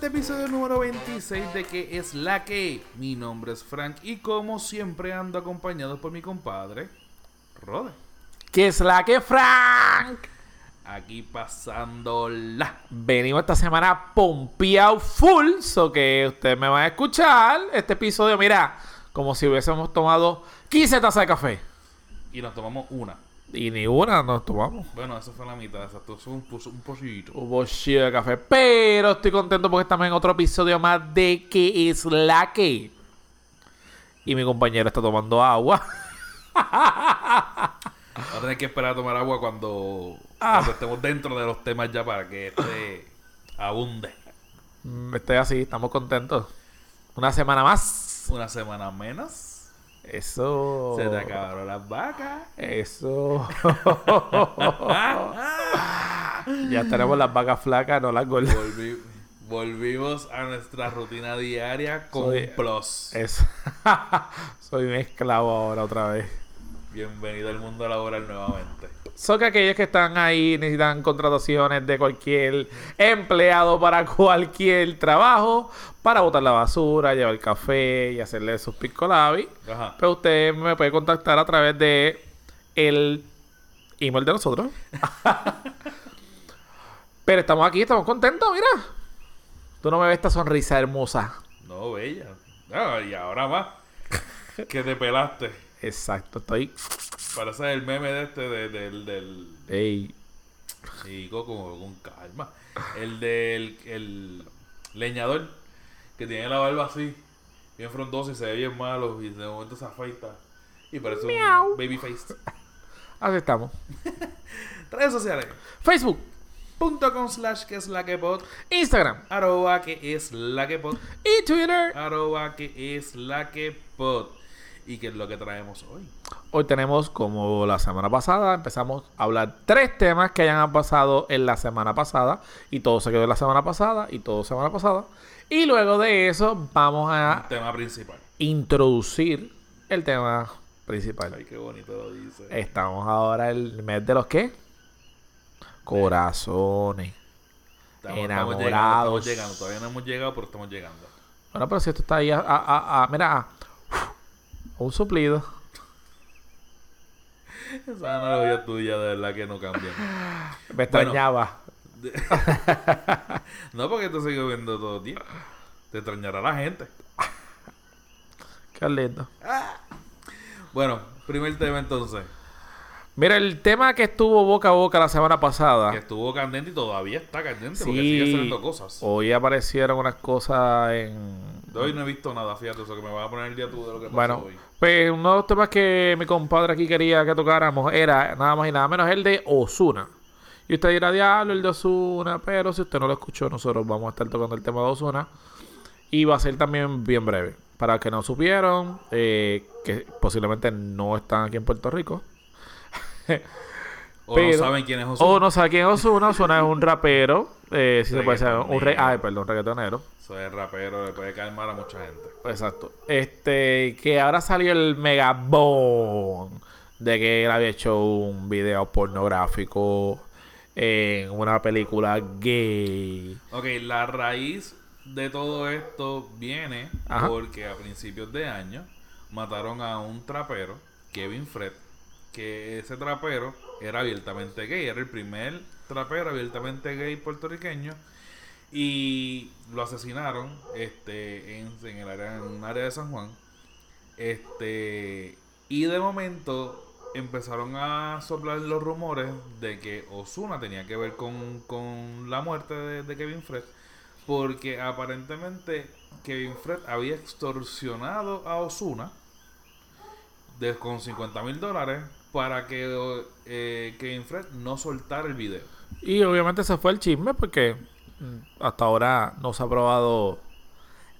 este episodio número 26 de ¿Qué es la que? Mi nombre es Frank y como siempre ando acompañado por mi compadre, Rode. ¿Qué es la que, Frank? Aquí pasándola. Venimos esta semana pompeado full, so que ustedes me van a escuchar este episodio, mira, como si hubiésemos tomado 15 tazas de café. Y nos tomamos una. Y ni una nos tomamos. Bueno, eso fue la mitad, exacto. Eso un, un poquito. Un bolsillo de café. Pero estoy contento porque estamos en otro episodio más de ¿Qué es la que? Y mi compañero está tomando agua. Va a tener que esperar a tomar agua cuando, Ah. cuando estemos dentro de los temas ya para que este abunde. Mm, Estoy así, estamos contentos. Una semana más. Una semana menos. Eso. Se te acabaron las vacas. Eso. ya tenemos las vacas flacas, no las gordas. Volvi- volvimos a nuestra rutina diaria con Soy- plus. Eso. Soy un esclavo ahora otra vez. Bienvenido al mundo laboral nuevamente. Son que aquellos que están ahí necesitan contrataciones de cualquier empleado para cualquier trabajo, para botar la basura, llevar café y hacerle sus piscolabis. Ajá. Pero usted me puede contactar a través de el email de nosotros. Pero estamos aquí, estamos contentos, mira. Tú no me ves esta sonrisa hermosa. No, bella. Ah, y ahora más. que te pelaste. Exacto, estoy. Parece el meme de este de- del. del Ey. Chico, con, con calma. El del el leñador que tiene la barba así, bien frondosa y se ve bien malo. Y de momento se afeita. Y parece un baby face. Así estamos. Redes sociales. Facebook, Punto com slash que es la que pod. Instagram Arroba que es la que pod. y Twitter. Arroba que es la que pod. Y que es lo que traemos hoy. Hoy tenemos, como la semana pasada, empezamos a hablar tres temas que hayan pasado en la semana pasada. Y todo se quedó en la semana pasada y todo semana pasada. Y luego de eso vamos a Tema principal. introducir el tema principal. Ay, qué bonito lo dice. Estamos ahora en el mes de los qué? Corazones. Estamos, enamorados. Estamos llegando, estamos llegando. Todavía no hemos llegado, pero estamos llegando. Bueno, pero si esto está ahí a, a- a- a- mira, un suplido. Esa analogía tuya, de verdad que no cambia. Me extrañaba. No, porque te sigo viendo todo el día. Te extrañará la gente. Qué lindo. Bueno, primer tema entonces. Mira, el tema que estuvo boca a boca la semana pasada. Que estuvo candente y todavía está candente porque sigue saliendo cosas. Hoy aparecieron unas cosas en. De hoy no he visto nada, fíjate, eso que me va a poner el día tú de lo que pasó Bueno, hoy. pues uno de los temas que mi compadre aquí quería que tocáramos era nada más y nada menos el de Osuna. Y usted dirá, diablo, el de Osuna, pero si usted no lo escuchó, nosotros vamos a estar tocando el tema de Osuna. Y va a ser también bien breve. Para que no supieron, eh, que posiblemente no están aquí en Puerto Rico. O pero- no saben quién es Ozuna. O no sabe quién es Osuna. Osuna es un rapero. Eh, si se puede decir, un re. Ay, perdón, reggaetonero. Eso es rapero, le puede calmar a mucha gente. Exacto. Este, que ahora salió el megabón de que él había hecho un video pornográfico en una película gay. Ok, la raíz de todo esto viene Ajá. porque a principios de año mataron a un trapero, Kevin Fred, que ese trapero era abiertamente gay, era el primer trapero abiertamente gay puertorriqueño y lo asesinaron este en, en el área en un área de San Juan. Este y de momento empezaron a soplar los rumores de que Osuna tenía que ver con, con la muerte de, Kevin Fred. Porque aparentemente Kevin Fred había extorsionado a Osuna de, con 50 mil dólares para que eh, Kevin Fred no soltara el video. Y obviamente se fue el chisme porque mm, hasta ahora no se ha probado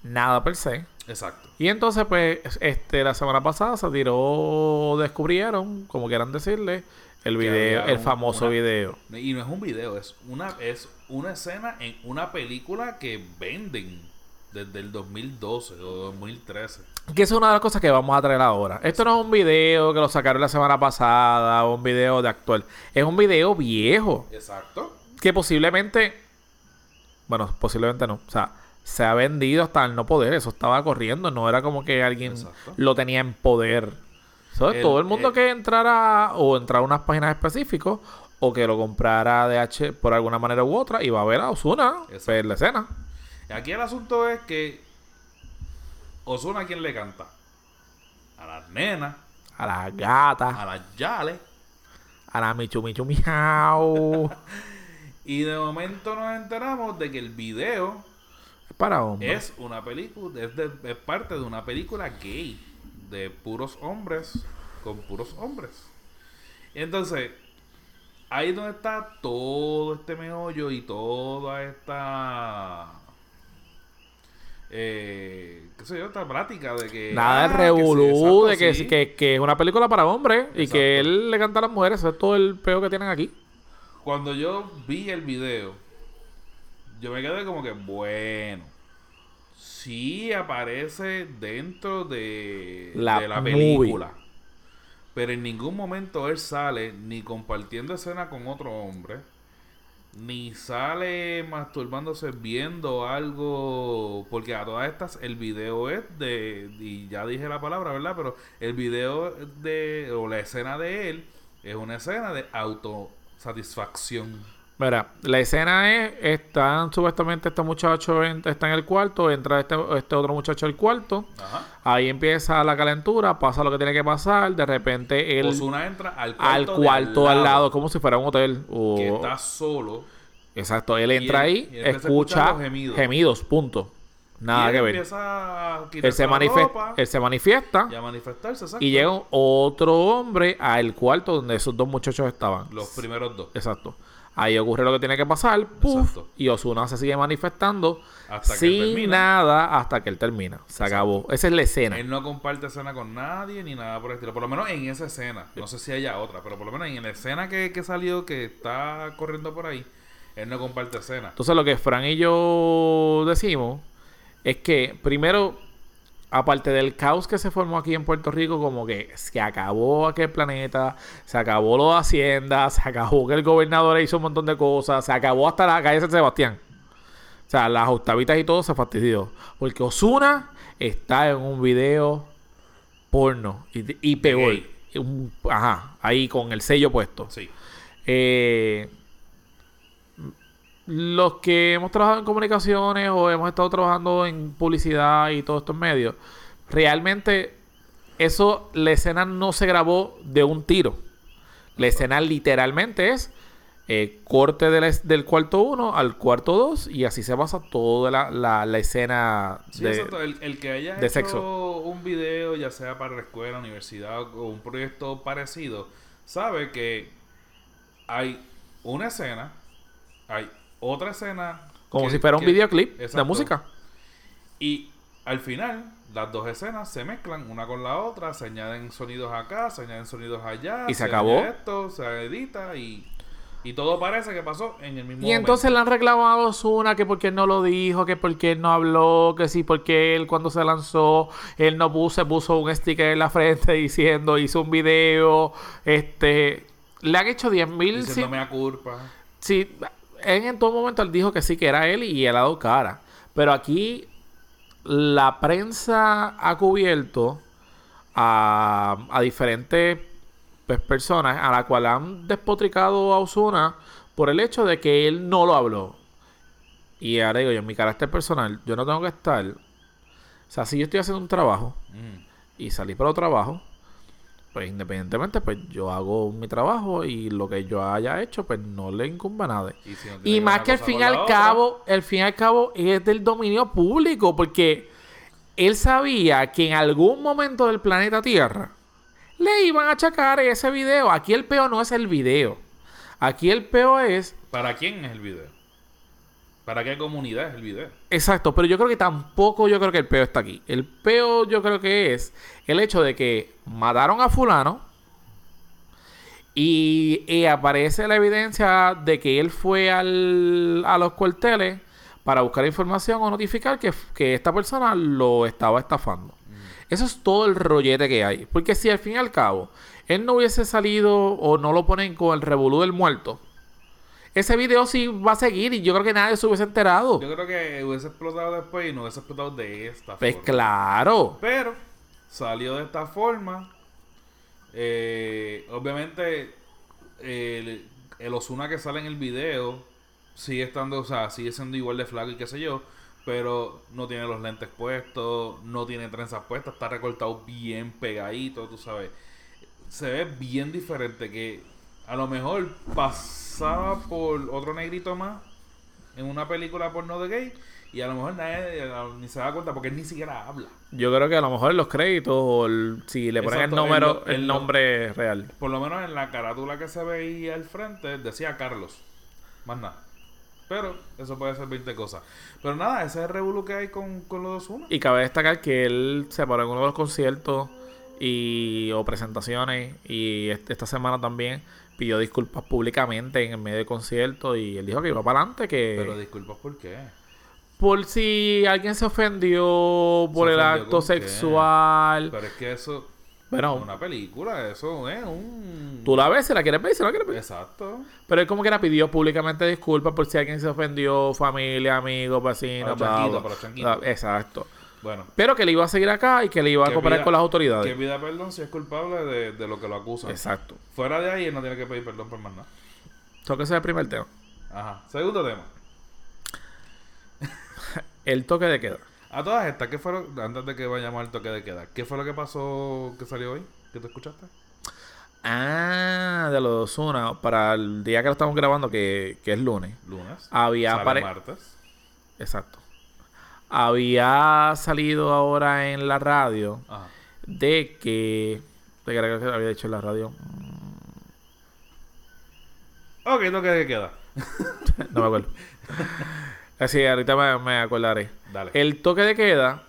nada per se. Exacto. Y entonces, pues, este, la semana pasada se tiró, descubrieron, como quieran decirle, el video, el un- famoso una- video. Y no es un video, es una, es una escena en una película que venden desde el 2012 o 2013. Que esa es una de las cosas que vamos a traer ahora. Esto no es un video que lo sacaron la semana pasada o un video de actual. Es un video viejo Exacto. que posiblemente, bueno, posiblemente no. O sea, se ha vendido hasta el no poder. Eso estaba corriendo, no era como que alguien Exacto. lo tenía en poder. So, El- todo el mundo el- que entrara o entrara a unas páginas específicas o que lo comprara de H por alguna manera u otra, iba a ver a Osuna ver la escena. Aquí el asunto es que Osuna, ¿a quién le canta? A las nenas, A la gata, a las yales. a la michu michu miau. Y de momento nos enteramos de que el video es para hombres. es una película, es, de- es parte de una película gay, de puros hombres, con puros hombres. Entonces, ahí es donde está todo este meollo y toda esta... Eh, qué sé yo, esta práctica de que... Nada ah, que sí, revolú exacto, de que, sí. que, que es una película para hombres y Exacto. que él le canta a las mujeres. Eso es todo el peo que tienen aquí. Cuando yo vi el video, yo me quedé como que, bueno, sí aparece dentro de La de la movie. película. Pero en ningún momento él sale ni compartiendo escena con otro hombre, ni sale masturbándose viendo algo, porque a todas estas el video es de, y ya dije la palabra, ¿verdad? Pero el video de, o la escena de él, es una escena de autosatisfacción. Mira, la escena es, están supuestamente este muchacho en- está en el cuarto, entra este, este otro muchacho al cuarto, Ajá. ahí empieza la calentura, pasa lo que tiene que pasar, de repente él Osuna entra al cuarto, al de cuarto al lado, como si fuera un hotel. o- que está solo. Exacto, él entra él- ahí, escucha gemidos. gemidos, punto. Nada y él que ver. A Él se, la manife- ropa él se manifiesta y a manifestarse, exacto. y llega otro hombre al cuarto donde esos dos muchachos estaban. Los primeros dos. Exacto. Ahí ocurre lo que tiene que pasar, puff, y Osuna se sigue manifestando Hasta que sin termina. nada hasta que él termina. Se acabó. Esa es la escena. Él no comparte escena con nadie ni nada por el estilo. Por lo menos en esa escena. No sé si haya otra, pero por lo menos en la escena que, que salió, que está corriendo por ahí, él no comparte escena. Entonces lo que Fran y yo decimos es que primero, aparte del caos que se formó aquí en Puerto Rico, como que se acabó aquel planeta, se acabó lo de Hacienda, se acabó que el gobernador hizo un montón de cosas, se acabó hasta la calle San Sebastián. O sea, las octavitas y todo se fastidió. Porque Osuna está en un video porno y, y ajá, ahí con el sello puesto. Sí. Eh, los que hemos trabajado en comunicaciones o hemos estado trabajando en publicidad y todos estos medios, realmente eso, la escena no se grabó de un tiro. La escena literalmente es eh, corte del, cuarto 1 al cuarto 2 y así se pasa toda la, la- la escena Sí, de... exacto. El, el que haya de hecho sexo. un video, ya sea para la escuela, universidad o un proyecto parecido, sabe que hay una escena, hay otra escena. Como que- si fuera un que- videoclip de música. Y al final, las dos escenas se mezclan una con la otra, se añaden sonidos acá, se añaden sonidos allá. Y se acabó. Esto, se edita y, y todo parece que pasó en el mismo Y entonces le han reclamado a Ozuna que porque él no lo dijo, que porque él no habló, que sí, porque él cuando se lanzó, él no puso, se puso un sticker en la frente diciendo, hizo un video, este, le han hecho 10 mil... Diciéndome a culpa. Sí, en, en todo momento él dijo que sí, que era él y él ha dado cara. Pero aquí la prensa ha cubierto a, a diferentes pues, personas a la cual han despotricado a Osuna por el hecho de que él no lo habló. Y ahora digo yo, en mi carácter personal, yo no tengo que estar. O sea, si yo estoy haciendo un trabajo Mm. y salí para otro trabajo, pues independientemente, pues yo hago mi trabajo y lo que yo haya hecho, pues no le incumbe a nadie. Y, si no tiene Y ver más que al fin y al cabo, el fin y al cabo es del dominio público, porque él sabía que en algún momento del planeta Tierra le iban a achacar ese video. Aquí el peo no es el video. Aquí el peo es ¿Para quién es el video? ¿Para qué comunidad es el video? Exacto, pero yo creo que tampoco yo creo que el peo está aquí. El peo yo creo que es el hecho de que mataron a fulano y, y aparece la evidencia de que él fue al, a los cuarteles para buscar información o notificar que, que esta persona lo estaba estafando. Eso es todo el rollete que hay. Porque si al fin y al cabo él no hubiese salido o no lo ponen con el revolú del muerto, ese video sí va a seguir y yo creo que nadie se hubiese enterado. Yo creo que hubiese explotado después y no hubiese explotado de esta Pues forma. claro. Pero salió de esta forma. Eh, obviamente, el, el Osuna que sale en el video sigue estando, o sea, sigue siendo igual de flaco y qué sé yo. Pero no tiene los lentes puestos, no tiene trenzas puestas, está recortado bien pegadito, tú sabes. Se ve bien diferente que a lo mejor pasaba por otro negrito más en una película porno de gay y a lo mejor nadie eh, ni se da cuenta porque él ni siquiera habla. Yo creo que a lo mejor en los créditos o el- si le ponen Exacto, el número, el lo- nombre real. Por lo menos en la carátula que se veía al frente decía Carlos. Más nada. Pero eso puede ser 20 cosas. Pero nada, ese es el revuelo que hay con, con los dos uno. Y cabe destacar que él se paró en uno de los conciertos y o presentaciones y este- esta semana también pidió disculpas públicamente en el medio del concierto y él dijo que iba para adelante que Pero disculpas, ¿por qué? por si alguien se ofendió por ¿Se el ofendió acto qué? sexual. Pero es que eso Bueno, una película, eso es un... tú la ves si la quieres ver, si no la quieres ver. Exacto. Pero él como que era pidió públicamente disculpas por si alguien se ofendió, familia, amigos, vecinos, bla. Exacto. Bueno. Pero que le iba a seguir acá y que le iba a que cooperar con las Que autoridades. pida perdón si es culpable de, de lo que lo acusan. Exacto. Fuera de ahí, él no tiene que pedir perdón por más nada. Eso que ese es el primer tema. Ajá. Segundo tema. El toque de queda. A todas estas, ¿qué fue lo, antes de que vayamos al toque de queda, ¿qué fue lo que pasó que salió hoy? ¿Qué te escuchaste? Ah, de los Osuna, para el día que lo estamos grabando, que, que es lunes. Lunes. Había Sale martes. Exacto. Había salido ahora en la radio Ajá. de que. Creo que había dicho en la radio. Ok, toque de queda. No me acuerdo. Así, ahorita me, me acordaré. Dale. El toque de queda,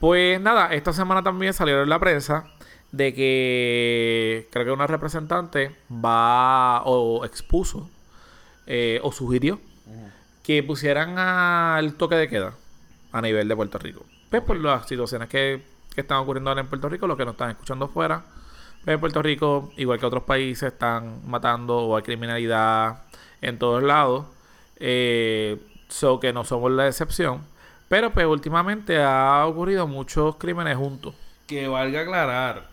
pues nada, esta semana también salió en la prensa de que creo que una representante va o expuso eh, o sugirió que pusieran al toque de queda a nivel de Puerto Rico. Pues por las situaciones que, que están ocurriendo ahora en Puerto Rico, los que nos están escuchando fuera, pues en Puerto Rico, igual que otros países, están matando o hay criminalidad en todos lados. Eh, so que no somos la excepción. Pero pues últimamente ha ocurrido muchos crímenes juntos. Que valga aclarar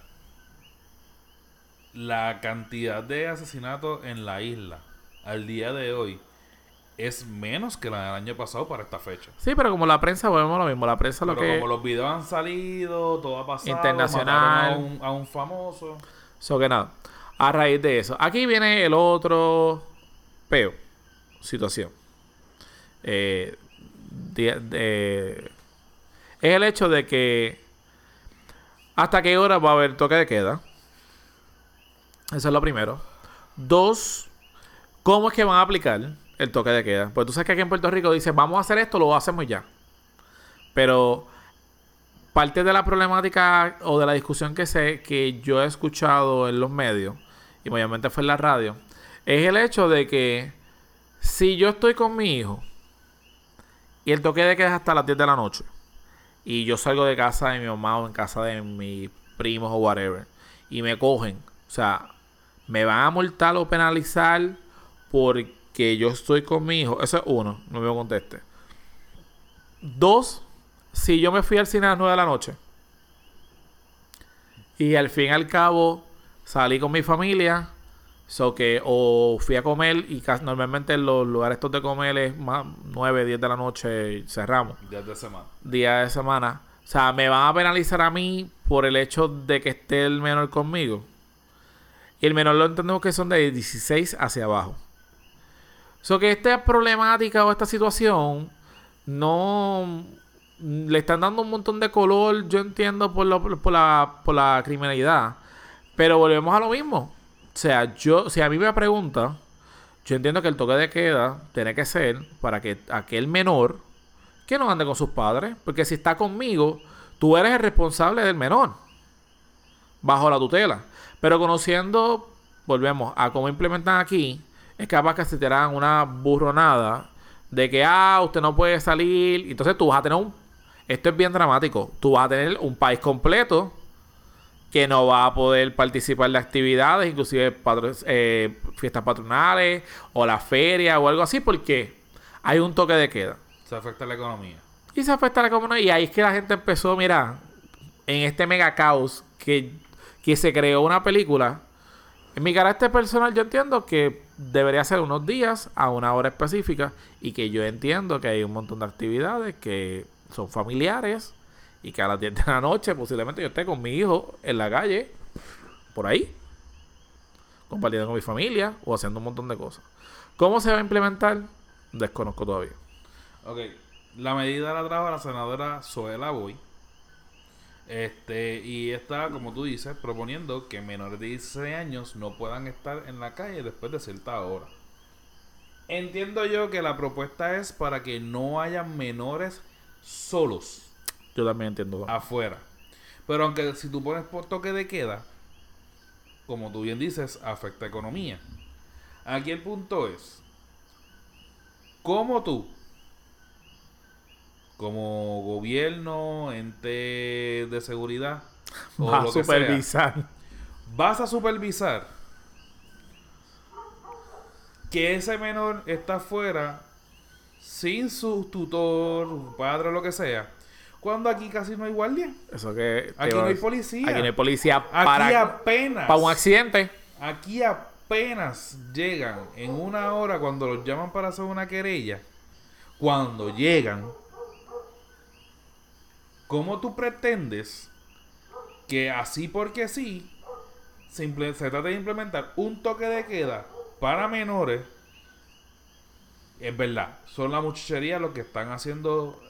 la cantidad de asesinatos en la isla al día de hoy es menos que la del año pasado para esta fecha. Sí, pero como la prensa, volvemos a lo mismo. La prensa lo que... como los videos han salido, todo ha pasado, Internacional. A un, a un famoso. So que nada, a raíz de eso. Aquí viene el otro peo, situación. Eh, de- de- es el hecho de que hasta qué hora va a haber toque de queda. Eso es lo primero. Dos, ¿cómo es que van a aplicar el toque de queda? Pues tú sabes que aquí en Puerto Rico dicen, vamos a hacer esto, lo hacemos ya. Pero parte de la problemática o de la discusión que sé que yo he escuchado en los medios y obviamente fue en la radio es el hecho de que si yo estoy con mi hijo y el toque de queda es hasta las 10 de la noche y yo salgo de casa de mi mamá o en casa de mis primos o whatever y me cogen, o sea, me van a multar o penalizar porque yo estoy con mi hijo. Eso es uno, no me conteste. Dos, si yo me fui al cine a las 9 de la noche y al fin y al cabo salí con mi familia, so que o fui a comer y casi- normalmente en los lugares estos de comer es más 9, 10 de la noche y cerramos, Días de semana. día de semana. O sea, me van a penalizar a mí por el hecho de que esté el menor conmigo. Y el menor lo entendemos que son de 16 hacia abajo. So que esta problemática o esta situación no le están dando un montón de color, yo entiendo, por, lo- por, la, por la criminalidad. Pero volvemos a lo mismo. O sea, yo, si a mí me pregunta, yo entiendo que el toque de queda tiene que ser para que aquel menor que no ande con sus padres. Porque si está conmigo, tú eres el responsable del menor. Bajo la tutela. Pero conociendo, volvemos a cómo implementan aquí, es capaz que se te harán una burronada de que, ah, usted no puede salir. Entonces tú vas a tener un... Esto es bien dramático. Tú vas a tener un país completo que no va a poder participar de actividades, inclusive patro- eh, fiestas patronales o la feria o algo así, porque hay un toque de queda. Se afecta la economía. Y se afecta a la comunidad. Y ahí es que la gente empezó, mira, en este mega caos que, que se creó una película. En mi carácter personal, yo entiendo que debería ser unos días a una hora específica. Y que yo entiendo que hay un montón de actividades que son familiares. Y que a las 10 de la noche posiblemente yo esté con mi hijo en la calle, por ahí, compartiendo con mi familia o haciendo un montón de cosas. ¿Cómo se va a implementar? Desconozco todavía. Ok, la medida la trajo la senadora Zoela Boy. Este, y está, como tú dices, proponiendo que menores de 16 años no puedan estar en la calle después de cierta hora. Entiendo yo que la propuesta es para que no haya menores solos Yo también entiendo. afuera. Pero aunque si tú pones por toque de queda, como tú bien dices, afecta economía. Aquí el punto es, ¿cómo tú, como gobierno, ente de seguridad, o Va a lo que sea, supervisar. vas a supervisar que ese menor está afuera sin su tutor, padre lo que sea, cuando aquí casi no hay guardia? Eso que. Aquí no hay policía. Aquí no hay policía Aquí para, apenas. para un accidente. Aquí apenas llegan en una hora cuando los llaman para hacer una querella. Cuando llegan, ¿cómo tú pretendes que así porque sí se, se trata de implementar un toque de queda para menores? Es verdad, son la muchachería los que están haciendo,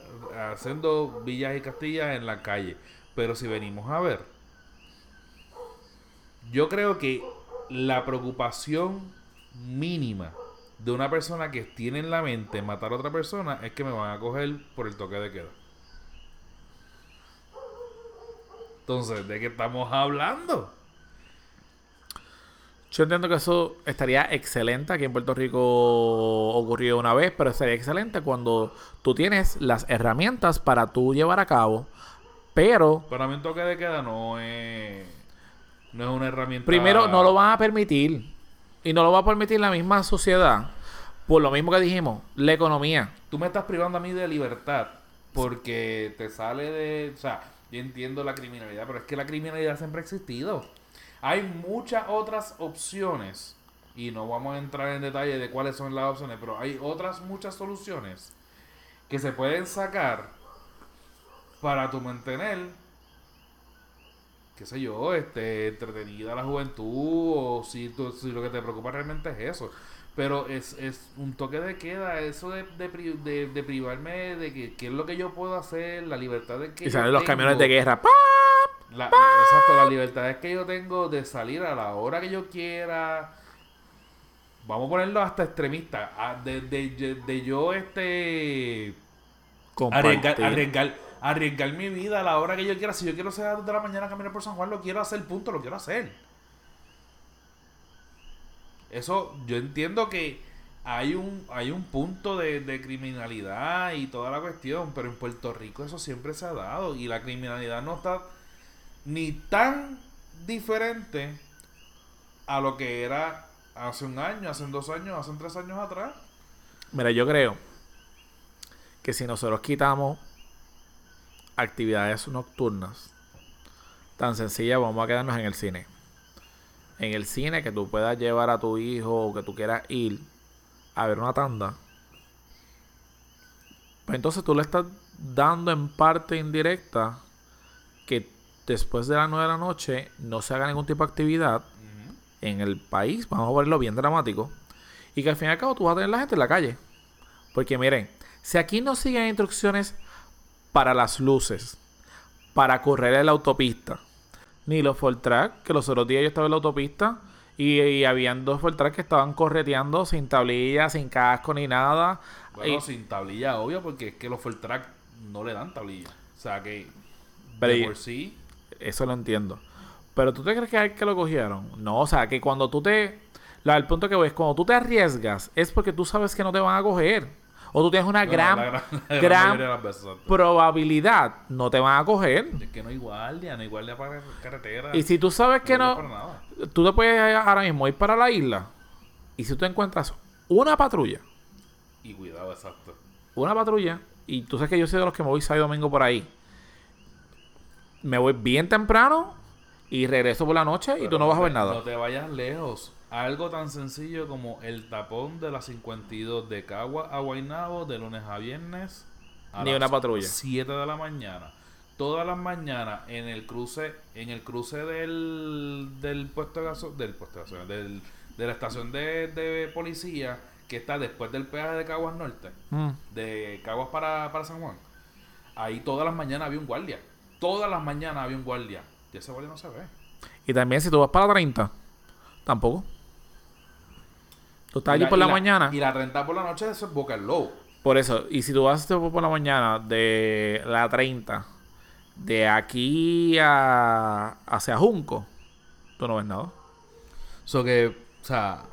haciendo villas y castillas en la calle. Pero si venimos a ver, yo creo que la preocupación mínima de una persona que tiene en la mente matar a otra persona es que me van a coger por el toque de queda. Entonces, ¿de qué estamos hablando? Yo entiendo que eso estaría excelente. Aquí en Puerto Rico ocurrió una vez, pero sería excelente cuando tú tienes las herramientas para tú llevar a cabo. Pero Para mí un toque de queda no es, no es una herramienta... primero no lo van a permitir. Y no lo va a permitir la misma sociedad. Por lo mismo que dijimos, la economía. Tú me estás privando a mí de libertad porque te sale de... O sea, yo entiendo la criminalidad, pero es que la criminalidad siempre ha existido. Hay muchas otras opciones y no vamos a entrar en detalle de cuáles son las opciones, pero hay otras muchas soluciones que se pueden sacar para tu mantener, qué sé yo, este, entretenida la juventud o si, tú- si lo que te preocupa realmente es eso. Pero es, es un toque de queda, eso de, de, pri- de- de privarme de que, qué es lo que yo puedo hacer, la libertad de que Y yo salen los tengo. camiones de guerra. ¡Pa! La, exacto, la libertad es que yo tengo de salir a la hora que yo quiera. Vamos a ponerlo hasta extremista. a- De, de- de yo este arriesgar, arriesgar, arriesgar mi vida a la hora que yo quiera. Si yo quiero ser a las dos de la mañana a caminar por San Juan, lo quiero hacer, punto, lo quiero hacer. Eso, yo entiendo que hay un, hay un punto de, de criminalidad y toda la cuestión, pero en Puerto Rico eso siempre se ha dado y la criminalidad no está ni tan diferente a lo que era hace un año, hace dos años, hace tres años atrás. Mira, yo creo que si nosotros quitamos actividades nocturnas, tan sencillas, vamos a quedarnos en el cine. En el cine que tú puedas llevar a tu hijo o que tú quieras ir a ver una tanda. Pues entonces tú le estás dando en parte indirecta que después de las 9 de la noche no se haga ningún tipo de actividad en el país, vamos a verlo bien dramático, y que al fin y al cabo tú vas a tener la gente en la calle. Porque miren, si aquí no siguen instrucciones para las luces, para correr en la autopista, ni los Fortrack, que los otros días yo estaba en la autopista y, y habían dos Fortrack que estaban correteando sin tablilla, sin casco ni nada. Bueno, Y- sin tablilla, obvio, porque es que los full track no le dan tablilla. O sea que Pero de por sí, Eso lo entiendo. Pero tú te crees que hay que lo cogieron. No, o sea, que cuando tú te. La, el punto que voy es cuando tú te arriesgas es porque tú sabes que no te van a coger. O tú tienes una gran, la gran- la veces, probabilidad, no te van a coger. Es que no hay guardia, no hay guardia para carretera. Y si tú sabes que no, tú te puedes ahora mismo ir para la isla y si tú encuentras una patrulla, Y cuidado, exacto. una patrulla, y tú sabes que yo soy de los que me voy sábado y domingo por ahí, me voy bien temprano y regreso por la noche y tú no vas a ver nada. No te vayas lejos. Algo tan sencillo como el tapón de la 52 de Cagua a Guaynabo de lunes a viernes. A Ni las una patrulla. 7 de la mañana. Todas las mañanas en el cruce, en el cruce del, del puesto de gasolina, del puesto de gasolina, del, de la estación de, de policía que está después del peaje de Caguas Norte, Mm. de Caguas para, para San Juan. Ahí todas las mañanas había un guardia. Todas las mañanas había un guardia. Y ese guardia no se ve. Y también si tú vas para la 30, tampoco. Tú estás Y allí por la, mañana. Y la 30 por la noche, eso es Boca Lobo. Por eso, y si tú vas este por la mañana de la 30, de aquí a hacia Junco, tú no ves nada. So que, o sea,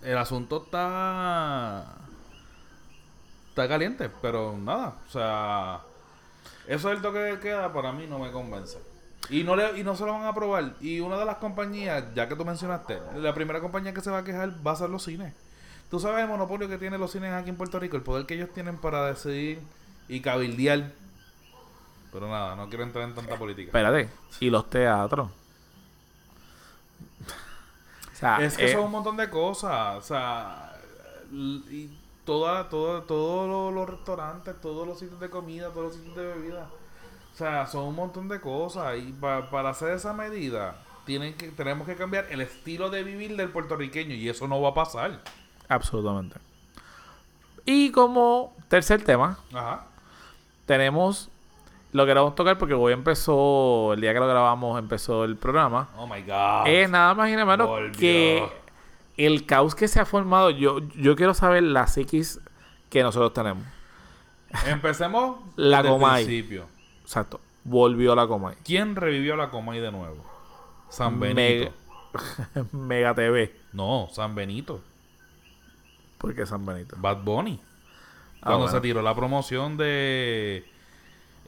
el asunto está. Está caliente, pero nada. O sea, eso del toque de queda para mí no me convence. Y no, le, y no se lo van a aprobar. Y una de las compañías, ya que tú mencionaste, la primera compañía que se va a quejar va a ser los cines. Tú sabes el monopolio que tienen los cines aquí en Puerto Rico, el poder que ellos tienen para decidir y cabildear. Pero nada, no quiero entrar en tanta política. Espérate, y los teatros. O sea, Es que eh, son un montón de cosas. O sea, y toda, toda, todos los, los restaurantes, todos los sitios de comida, todos los sitios de bebida. O sea, son un montón de cosas. Y pa- para hacer esa medida, tienen que, tenemos que cambiar el estilo de vivir del puertorriqueño. Y eso no va a pasar. absolutamente. Y como tercer tema, Ajá. tenemos lo queremos tocar porque hoy empezó, el día que lo grabamos, empezó el programa. Oh my God. Es nada más y nada menos Volvió. que el caos que se ha formado. Yo, yo quiero saber la psiquis que nosotros tenemos. Empecemos La desde el principio. Exacto. Volvió la Comay. ¿Quién revivió la Comay de nuevo? San Benito. Mega TV. No, San Benito. Porque San Benito. Bad Bunny. Ah, Cuando bueno. se tiró la promoción de.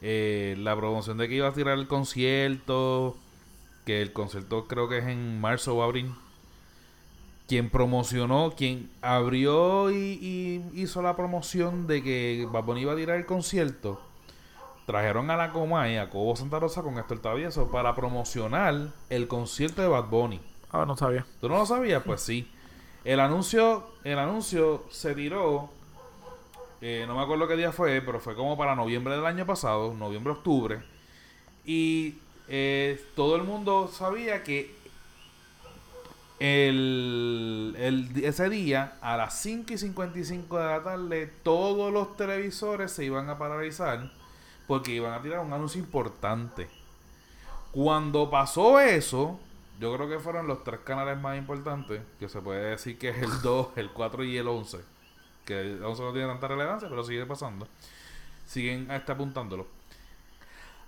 eh, la promoción de que iba a tirar el concierto. Que el concierto creo que es en marzo o abril. Quien promocionó, quien abrió y, y hizo la promoción de que Bad Bunny iba a tirar el concierto. Trajeron a la Comay, a Cobo Santa Rosa con Héctor Travieso para promocionar el concierto de Bad Bunny. Ah, no sabía. ¿Tú no lo sabías? Pues sí. El anuncio, el anuncio se tiró, eh, no me acuerdo qué día fue, pero fue como para noviembre del año pasado, noviembre-octubre. Y eh, todo el mundo sabía que el, el- ese día, a las 5 y 55 de la tarde, todos los televisores se iban a paralizar porque iban a tirar un anuncio importante. Cuando pasó eso, yo creo que fueron los tres canales más importantes, que se puede decir que es el 2, el 4 y el 11. Que el 11 no tiene tanta relevancia, pero sigue pasando. Siguen hasta apuntándolo.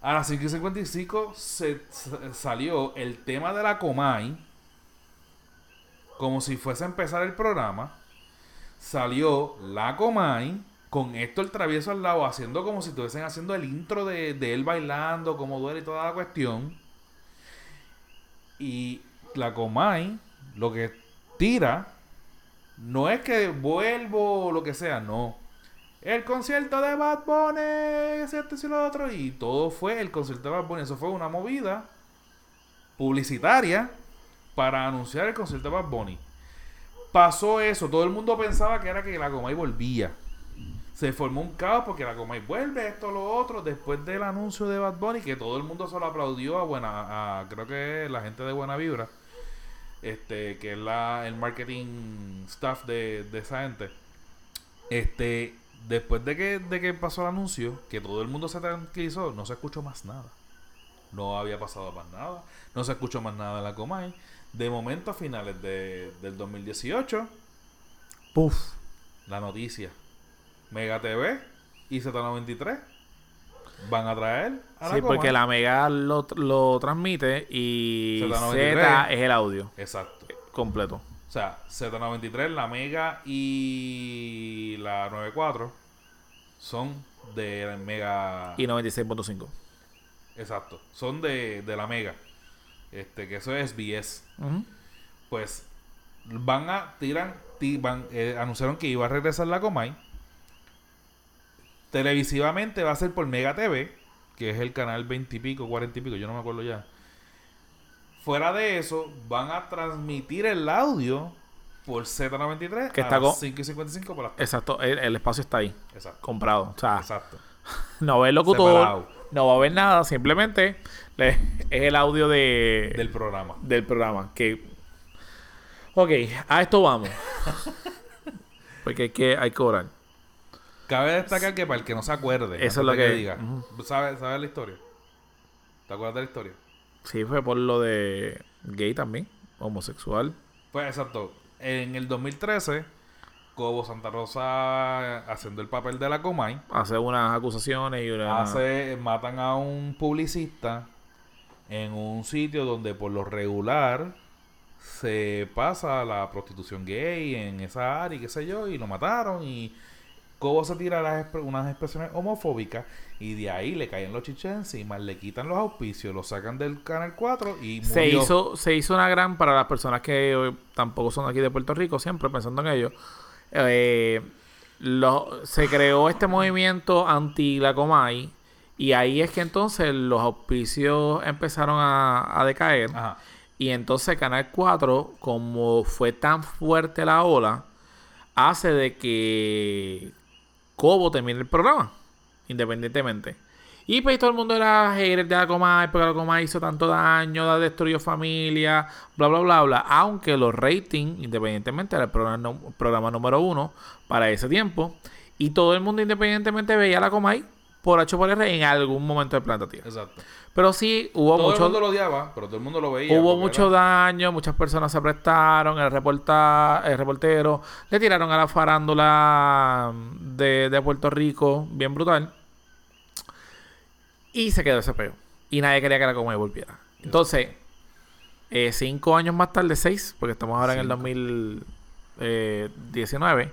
A las 5 y 55 se, se- salió el tema de la Comay, como si fuese a empezar el programa. Salió la Comay con Héctor Travieso al lado, haciendo como si estuviesen haciendo el intro de, de él bailando, como duele y toda la cuestión. Y la Comay lo que tira no es que vuelvo o lo que sea, no. El concierto de Bad Bunny, cierto y lo otro. Y todo fue el concierto de Bad Bunny. Eso fue una movida publicitaria para anunciar el concierto de Bad Bunny. Pasó eso, todo el mundo pensaba que era que la Comay volvía. Se formó un caos porque la Comay vuelve, esto, lo otro, después del anuncio de Bad Bunny, que todo el mundo se lo aplaudió a buena, a, creo que la gente de Buena Vibra, este, que es la, el marketing staff de, de esa gente. Este, después de que, de que pasó el anuncio, que todo el mundo se tranquilizó, no se escuchó más nada. No había pasado más nada. No se escuchó más nada de la Comay. De momento, a finales de, del 2018, Puf. la noticia. Mega TV y Z93 van a traer a la Sí, porque la Mega lo, lo transmite y Z93. Z es el audio Exacto. completo. O sea, Z93, la Mega y la 94 son de la Mega. Y 96.5. Exacto. Son de, de la Mega. Este, que eso es SBS. Ujú. Pues van a tiran, ti- van, eh, anunciaron que iba a regresar la Comay. Televisivamente va a ser por Mega TV, que es el canal 20 y pico, 40 y pico, yo no me acuerdo ya. Fuera de eso, van a transmitir el audio por Z93 Que a está las con- 5 y 55 por las Exacto, el, el espacio está ahí, Exacto. comprado. O sea, Exacto. no va a haber locutor, Separado. no va a haber nada, simplemente le- es el audio de, Del programa. del programa. Que, ok, a esto vamos. Porque hay que, hay que orar. Cabe destacar que para el que no se acuerde, Eso es lo que- diga, ¿sabes sabe la historia? ¿Te acuerdas de la historia? Sí, fue por lo de gay también, homosexual. Pues exacto. En el 2013, Cobo Santa Rosa, haciendo el papel de la Comay, Hace unas acusaciones y una... hace, matan a un publicista en un sitio donde por lo regular se pasa la prostitución gay en esa área y qué sé yo, y lo mataron y Cobo se tira las unas expresiones homofóbicas y de ahí le caen los chiches encima, le quitan los auspicios, lo sacan del Canal 4 y se murió. hizo, se hizo una gran para las personas que eh, tampoco son aquí de Puerto Rico, siempre pensando en ello. eh, lo- se creó este movimiento anti la Comay y ahí es que entonces los auspicios empezaron a, a decaer Ajá. y entonces Canal 4 como fue tan fuerte la ola hace de que Cobo termine el programa independientemente y pues todo el mundo era hater de la Comay porque la Comay hizo tanto daño, destruyó familia, bla bla bla bla. Aunque los ratings, independientemente, era el programa, programa número uno para ese tiempo. Y todo el mundo independientemente veía la Comay por H por R en algún momento del planeta Tierra. Exacto. Pero sí hubo todo mucho, el mundo lo odiaba, pero todo el mundo lo veía. hubo mucho era- daño, muchas personas se prestaron, el, reporta, el reportero le tiraron a la farándula de, de Puerto Rico, bien brutal. Y se quedó ese peo. Y nadie quería que la Comay volviera. Entonces, eh, cinco años más tarde, seis, porque estamos ahora en el Cinco. 2019,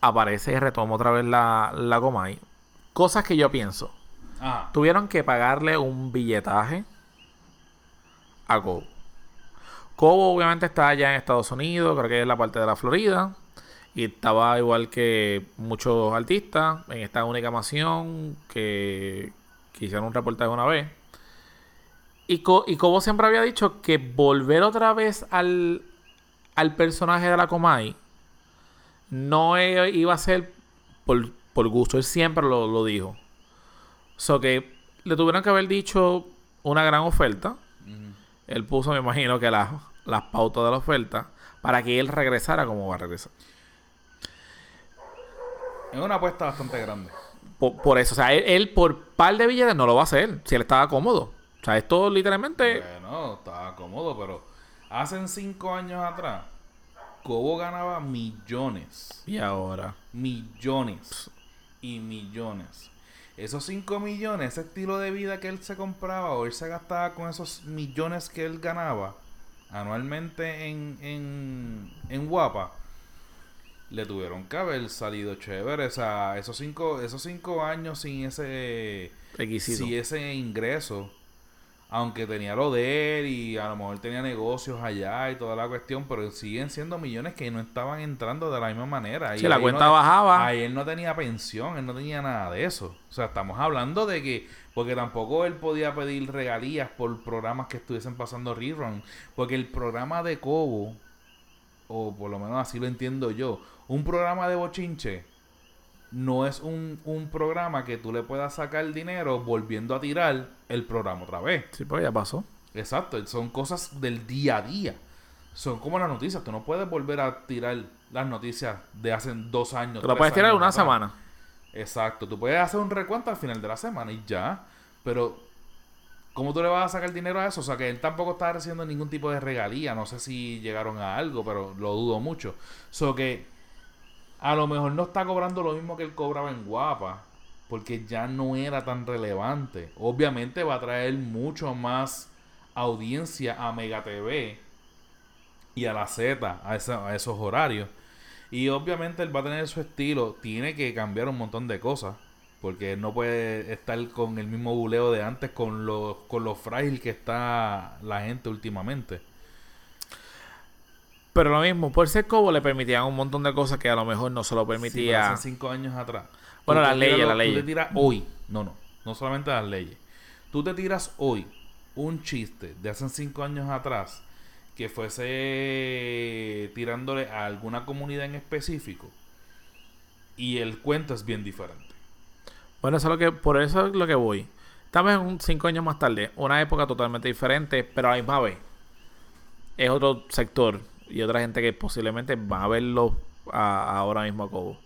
aparece y retoma otra vez la, la Comay. Cosas que yo pienso. Ajá. Tuvieron que pagarle un billetaje a Cobo. Cobo obviamente está allá en Estados Unidos, creo que es la parte de la Florida. Y estaba igual que muchos artistas en esta única mansión que, que hicieron un reportaje una vez. Y, Co- y Cobo siempre había dicho que volver otra vez al, al personaje de la Comay no e- iba a ser por, por gusto. Él siempre lo, lo dijo. So que le tuvieron que haber dicho una gran oferta. Él puso, me imagino, que las, las pautas de la oferta para que él regresara como va a regresar. Es una apuesta bastante grande. Por, por eso, o sea, él, él por par de billetes no lo va a hacer si él estaba cómodo. O sea, esto literalmente. Bueno, estaba cómodo, pero hace cinco años atrás, Cobo ganaba millones. Y ahora. Millones. Y millones. Esos 5 millones, ese estilo de vida que él se compraba o él se gastaba con esos millones que él ganaba anualmente en, en, en Guapa, le tuvieron que haber salido chévere. O sea, esos cinco, esos cinco años sin ese, Requisito. sin ese ingreso, aunque tenía lo de él y a lo mejor tenía negocios allá y toda la cuestión, pero siguen siendo millones que no estaban entrando de la misma manera. Sí, Y la cuenta no- bajaba. Ahí él no tenía pensión, él no tenía nada de eso. O sea, estamos hablando de que, porque tampoco él podía pedir regalías por programas que estuviesen pasando rerun, porque el programa de Cobo, o por lo menos así lo entiendo yo, un programa de bochinche no es un, un programa que tú le puedas sacar dinero volviendo a tirar el programa otra vez. Sí, pues ya pasó. Exacto, son cosas del día a día. Son como las noticias. Tú no puedes volver a tirar las noticias de hace dos años. Te lo puedes tirar una atrás. semana. Exacto, tú puedes hacer un recuento al final de la semana y ya. Pero, ¿cómo tú le vas a sacar dinero a eso? O sea, que él tampoco está recibiendo ningún tipo de regalía. No sé si llegaron a algo, pero lo dudo mucho. So que a lo mejor no está cobrando lo mismo que él cobraba en Guapa, porque ya no era tan relevante. Obviamente va a traer mucho más audiencia a Mega TV y a la Z a, a esos horarios. Y obviamente él va a tener su estilo, tiene que cambiar un montón de cosas. Porque no puede estar con el mismo buleo de antes, con lo, con lo frágil que está la gente últimamente. Pero lo mismo, por ser Cobo le permitían un montón de cosas que a lo mejor no se lo Sí, permitía. hace cinco años atrás. Bueno, las leyes, las lo- Tú leyes. te tiras hoy. No, no. No solamente las leyes. Tú te tiras hoy un chiste de hace cinco años atrás que fuese tirándole a alguna comunidad en específico y el cuento es bien diferente. Bueno, eso es lo que, por eso es lo que voy. Estamos en un cinco años más tarde, una época totalmente diferente, pero a la misma vez es otro sector y otra gente que posiblemente va a verlo a- ahora mismo a Cobo.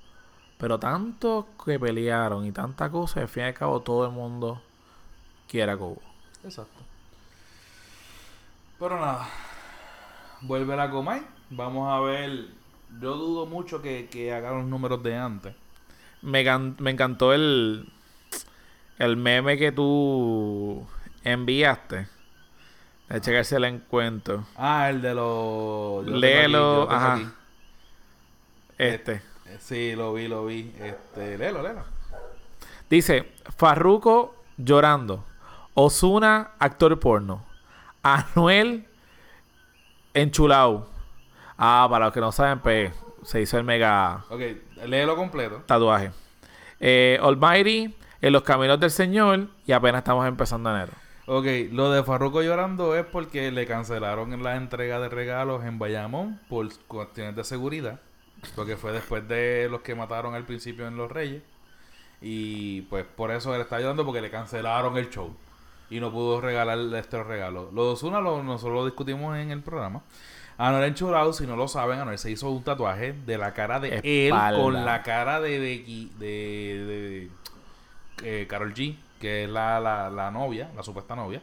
Pero tanto que pelearon y tanta cosa, al fin y al cabo todo el mundo quiere a Cobo. Exacto. Pero nada. Vuelve la Comay. Vamos a ver. Yo dudo mucho que, que haga los números de antes. Me, me encantó el, el meme que tú enviaste. De checarse el encuentro. Ah, el de los. Léelo, ajá. aquí. Este. Eh, Sí, lo vi, lo vi. Este, léelo, léelo. Dice, Farruko llorando. Osuna, actor porno. Anuel, enchulado. Ah, para los que no saben, pues se hizo el mega Ok, léelo completo. tatuaje. Eh, Almighty, en los caminos del Señor. Y apenas estamos empezando enero. Ok, lo de Farruko llorando es porque le cancelaron la entrega de regalos en Bayamón por cuestiones de seguridad. Porque fue después de los que mataron al principio en Los Reyes. Y pues por eso él está llorando porque le cancelaron el show. Y no pudo regalar estos regalos. Los dos una lo, nosotros lo discutimos en el programa. Anuel enchulado, si no lo saben, Anuel se hizo un tatuaje de la cara de Espalda. él con la cara de Becky, de, de eh, Carol G, que es la, la, la novia, la supuesta novia,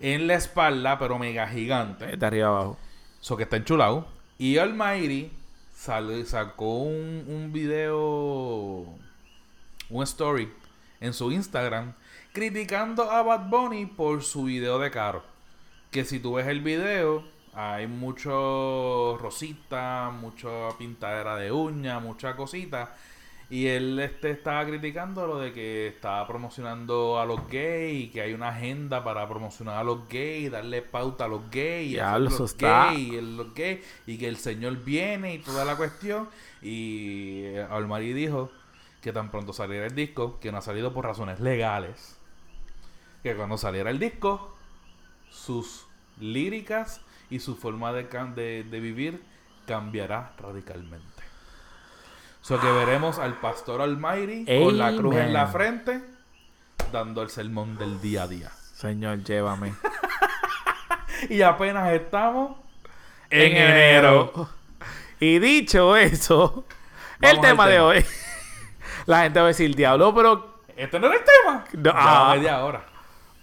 en la espalda, pero mega gigante. De arriba abajo. Eso que está enchulado. Y Almighty sal- sacó un, un video, un story en su Instagram criticando a Bad Bunny por su video de Caro. Que si tú ves el video, hay mucho rosita, mucha pintadera de uña, mucha cosita. Y él este, estaba criticando lo de que estaba promocionando a los gays y que hay una agenda para promocionar a los gays, darle pauta a los gays, Ya, eso los está. gays, el- los gays, y que el Señor viene y toda la cuestión. Y eh, Almari dijo que tan pronto saliera el disco, que no ha salido por razones legales, que cuando saliera el disco, sus líricas y su forma de, de, de vivir cambiará radicalmente. So que veremos al pastor Almighty con la cruz en la frente, dando el sermón del día a día. Señor, llévame. Y apenas estamos en enero. Y dicho eso, el Vamos tema de hoy. La gente va a decir, diablo, pero Este no era el tema. No, Ya ah. media hora.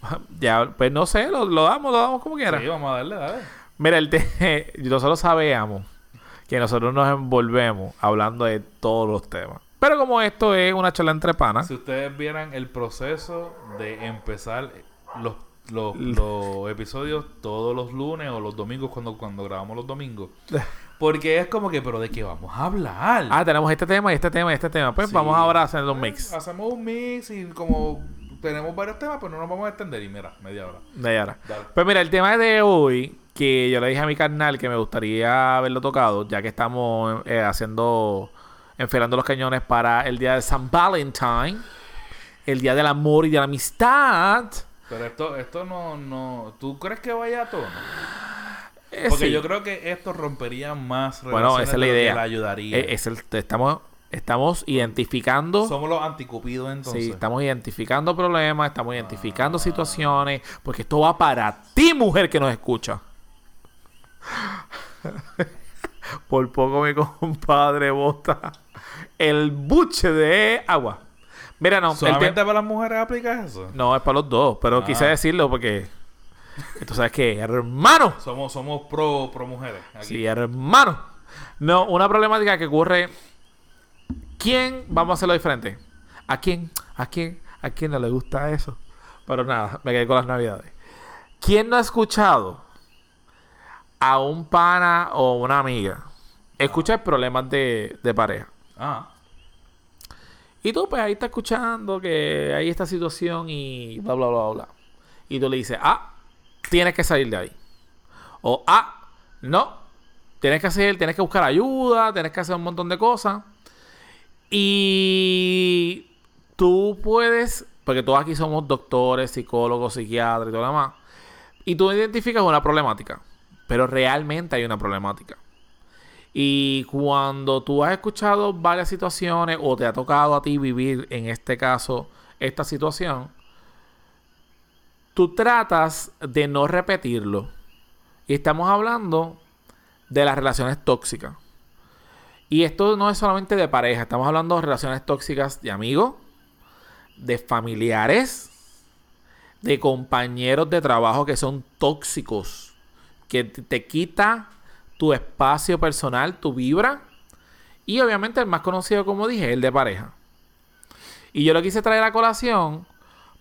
ya, pues no sé, lo, lo damos, lo damos como quiera. Sí, vamos a darle, dale. Mira, el te- nosotros sabíamos que nosotros nos envolvemos hablando de todos los temas. Pero como esto es una charla entre panas, Si ustedes vieran el proceso de empezar los, los, los episodios todos los lunes o los domingos cuando, cuando grabamos los domingos. Porque es como que, pero ¿de qué vamos a hablar? ah, tenemos este tema y este tema y este tema. Pues Sí. vamos ahora a hacer un Eh, mix. Hacemos un mix y como tenemos varios temas, pues no nos vamos a extender. Y mira, media hora. De ahora. Dale. Pues mira, el tema de hoy, que yo le dije a mi carnal que me gustaría haberlo tocado, ya que estamos eh, haciendo, enfilando los cañones para el día de San Valentine, el día del amor y de la amistad. Pero esto, esto no, no. ¿Tú crees que vaya a tono? Eh, Porque sí. yo creo que esto rompería más Bueno, relaciones esa es la idea. le ayudaría. Eh, es el- estamos, estamos identificando. Somos los anticupidos entonces. Sí, estamos identificando problemas, estamos identificando situaciones, porque esto va para ti, mujer que nos escucha. Por poco mi compadre bota el buche de agua. Mira, no, ¿Solamente te- para las mujeres aplica eso? no es para los dos, pero Ah. quise decirlo porque tú sabes que hermano, Somos, somos pro, pro mujeres. Aquí. Sí, hermano. No, una problemática que ocurre. ¿Quién vamos a hacerlo diferente? ¿A quién? ¿A quién? ¿A quién no le gusta eso? Pero nada, me quedé con las navidades. ¿Quién no ha escuchado a un pana o una amiga. Escuchas problemas de, de pareja. Ah, Y tú, pues ahí estás escuchando que hay esta situación y bla, bla, bla, bla. Y tú le dices, ah, tienes que salir de ahí. O, ah, no, tienes que hacer, tienes que buscar ayuda, tienes que hacer un montón de cosas. Y tú puedes, porque todos aquí somos doctores, psicólogos, psiquiatras y todo lo demás. Y tú identificas una problemática. Pero realmente hay una problemática. Y cuando tú has escuchado varias situaciones o te ha tocado a ti vivir, en este caso, esta situación, tú tratas de no repetirlo. Y estamos hablando de las relaciones tóxicas. Y esto no es solamente de pareja, estamos hablando de relaciones tóxicas de amigos, de familiares, de compañeros de trabajo que son tóxicos, que te quita tu espacio personal, tu vibra. Y obviamente el más conocido, como dije, el de pareja. Y yo lo quise traer a colación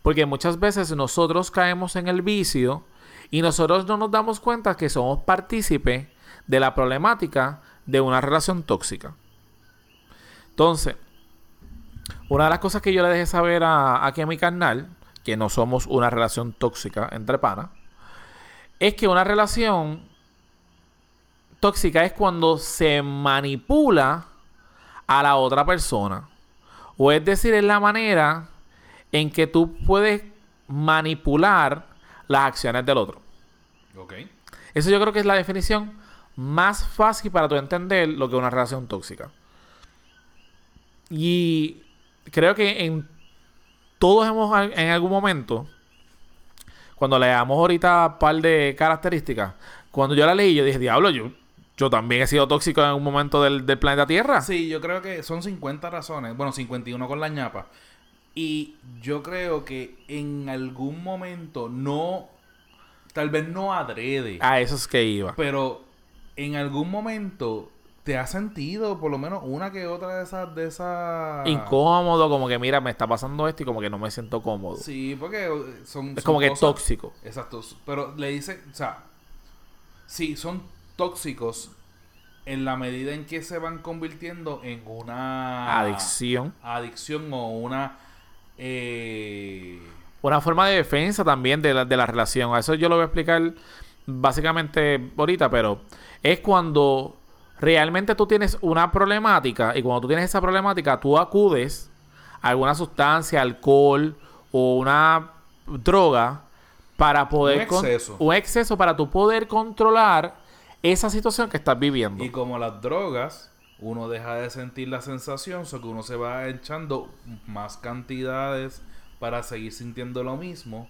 porque muchas veces nosotros caemos en el vicio y nosotros no nos damos cuenta que somos partícipes de la problemática de una relación tóxica. Entonces, una de las cosas que yo le dejé saber a, aquí a mi canal, que no somos una relación tóxica entre panas, es que una relación tóxica es cuando se manipula a la otra persona. O es decir, es la manera en que tú puedes manipular las acciones del otro. ok. Eso yo creo que es la definición más fácil para tú entender lo que es una relación tóxica. Y creo que en todos hemos en algún momento, cuando leamos ahorita un par de características, cuando yo la leí, yo dije, diablo, yo, yo también he sido tóxico en algún momento del, del planeta Tierra. Sí, yo creo que son 50 razones. Bueno, 51 con la ñapa. Y yo creo que en algún momento no. Tal vez no adrede. A eso es que iba. Pero en algún momento te has sentido por lo menos una que otra de esas. De. Incómodo, como que mira, me está pasando esto y como que no me siento cómodo. Sí, porque eh, son. es son como que cosas- tóxico. Exacto. Pero le dice, o sea, sí, son tóxicos en la medida en que se van convirtiendo en una Adicción. adicción o una eh, Una forma de defensa también de la, de la relación. A eso yo lo voy a explicar básicamente ahorita, pero es cuando realmente tú tienes una problemática y cuando tú tienes esa problemática tú acudes a alguna sustancia, alcohol o una droga para poder... Un con- exceso. un exceso para tú poder controlar esa situación que estás viviendo. y como las drogas uno deja de sentir la sensación so que uno se va echando más cantidades para seguir sintiendo lo mismo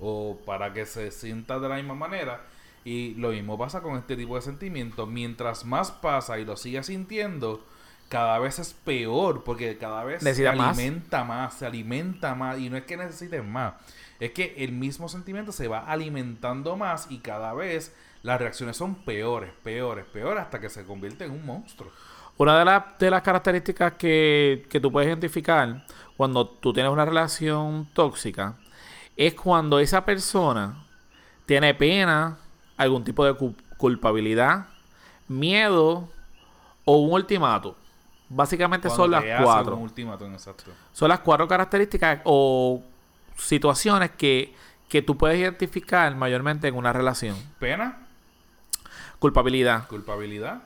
o para que se sienta de la misma manera y lo mismo pasa con este tipo de sentimientos mientras más pasa y lo sigue sintiendo cada vez es peor porque cada vez se Necesita más. alimenta más se alimenta más y no es que necesites más es que el mismo sentimiento se va alimentando más y cada vez las reacciones son peores, peores, peores hasta que se convierte en un monstruo. Una de, las- de las características que, que tú puedes identificar cuando tú tienes una relación tóxica es cuando esa persona tiene pena, algún tipo de cu- culpabilidad, miedo o un ultimato. Básicamente son las cuatro. Un ultimátum, exacto. Son las cuatro características o situaciones que, que tú puedes identificar mayormente en una relación. Pena, Culpabilidad, culpabilidad.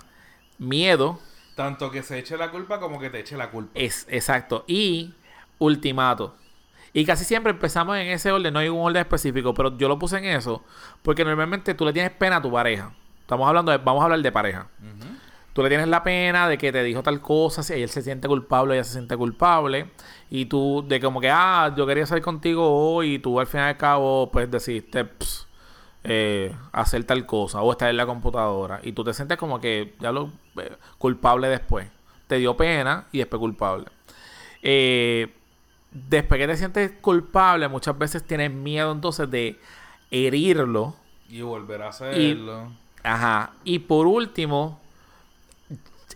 miedo, Tanto que se eche la culpa como que te eche la culpa. Es exacto. Y ultimato. Y casi siempre empezamos en ese orden, no hay un orden específico, pero yo lo puse en eso porque normalmente tú le tienes pena a tu pareja. Estamos hablando de, vamos a hablar de pareja. Tú le tienes la pena de que te dijo tal cosa, si él se siente culpable, ella se siente culpable, y tú de como que, ah, yo quería salir contigo hoy, y tú al fin y al cabo, pues decidiste eh, hacer tal cosa, o estar en la computadora, y tú te sientes como que ya lo eh, culpable después. Te dio pena y después culpable. Eh, después que te sientes culpable, muchas veces tienes miedo entonces de herirlo. Y volver a hacerlo. Ajá. Y por último,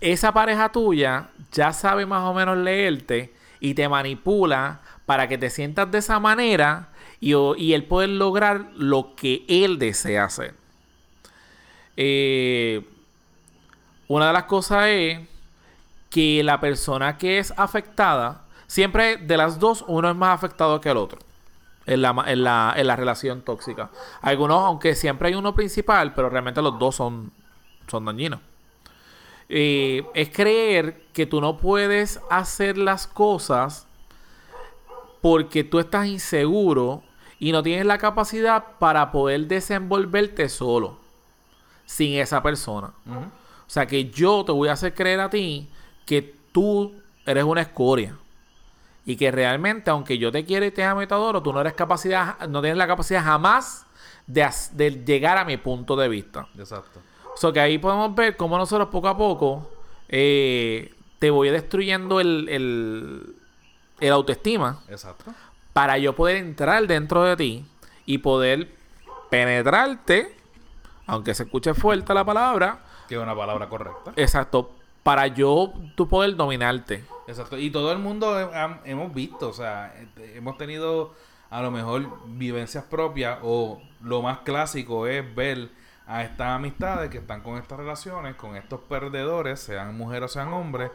esa pareja tuya ya sabe más o menos leerte y te manipula para que te sientas de esa manera y, y él poder lograr lo que él desea hacer. eh, una de las cosas es que la persona que es afectada, siempre de las dos, uno es más afectado que el otro. En la, en la, en la relación tóxica. Algunos, aunque siempre hay uno principal, pero realmente los dos son, son dañinos. Eh, es creer que tú no puedes hacer las cosas porque tú estás inseguro y no tienes la capacidad para poder desenvolverte solo sin esa persona. O sea que yo te voy a hacer creer a ti que tú eres una escoria. Y que realmente, aunque yo te quiero y te amo y te adoro, tú no eres capacidad, no tienes la capacidad jamás de, de llegar a mi punto de vista. Exacto. O sea que ahí podemos ver cómo nosotros poco a poco eh, te voy destruyendo el, el, el autoestima Exacto. para yo poder entrar dentro de ti y poder penetrarte, aunque se escuche fuerte la palabra, Que es una palabra correcta. exacto, para yo tú poder dominarte. Exacto. Y todo el mundo hemos visto, o sea, este, hemos tenido a lo mejor vivencias propias o lo más clásico es ver a estas amistades que están con estas relaciones, con estos perdedores, sean mujeres o sean hombres,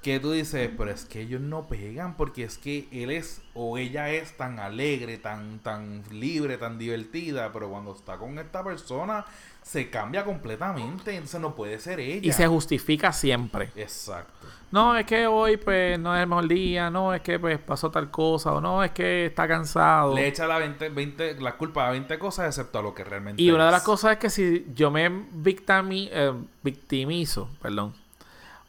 que tú dices, pero es que ellos no pegan porque es que él es o ella es tan alegre, tan tan libre, tan divertida, pero cuando está con esta persona se cambia completamente, entonces no puede ser ella. Y se justifica siempre. Exacto. No, es que hoy pues no es el mejor día, no, es que pues pasó tal cosa, o no, es que está cansado. Le echa la, 20, 20 la culpa a 20 cosas excepto a lo que realmente Y una de las cosas es que si yo me victimi- eh, victimizo, perdón,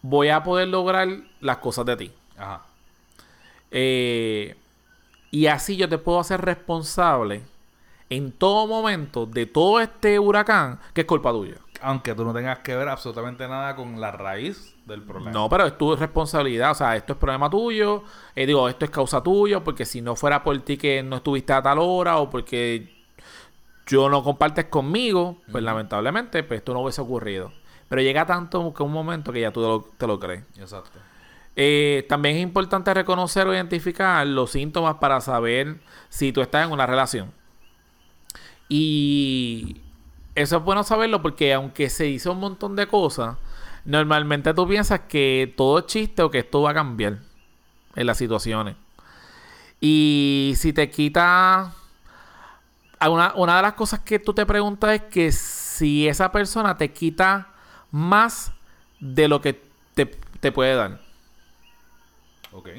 voy a poder lograr las cosas de ti. Ajá. Eh, y así yo te puedo hacer responsable en todo momento de todo este huracán que es culpa tuya. Aunque tú no tengas que ver absolutamente nada con la raíz del problema. No, pero es tu responsabilidad. O sea, esto es problema tuyo. Eh, digo, esto es causa tuya. Porque si no fuera por ti que no estuviste a tal hora o porque yo no compartes conmigo, pues lamentablemente, pues esto no hubiese ocurrido. Pero llega tanto que un momento que ya tú te lo, te lo crees. Exacto. Eh, también es importante reconocer o identificar los síntomas para saber si tú estás en una relación. Y eso es bueno saberlo porque aunque se hizo un montón de cosas, normalmente tú piensas que todo es chiste o que esto va a cambiar en las situaciones. Y si te quita... Una, una de las cosas que tú te preguntas es que si esa persona te quita más de lo que te, te puede dar. Ok.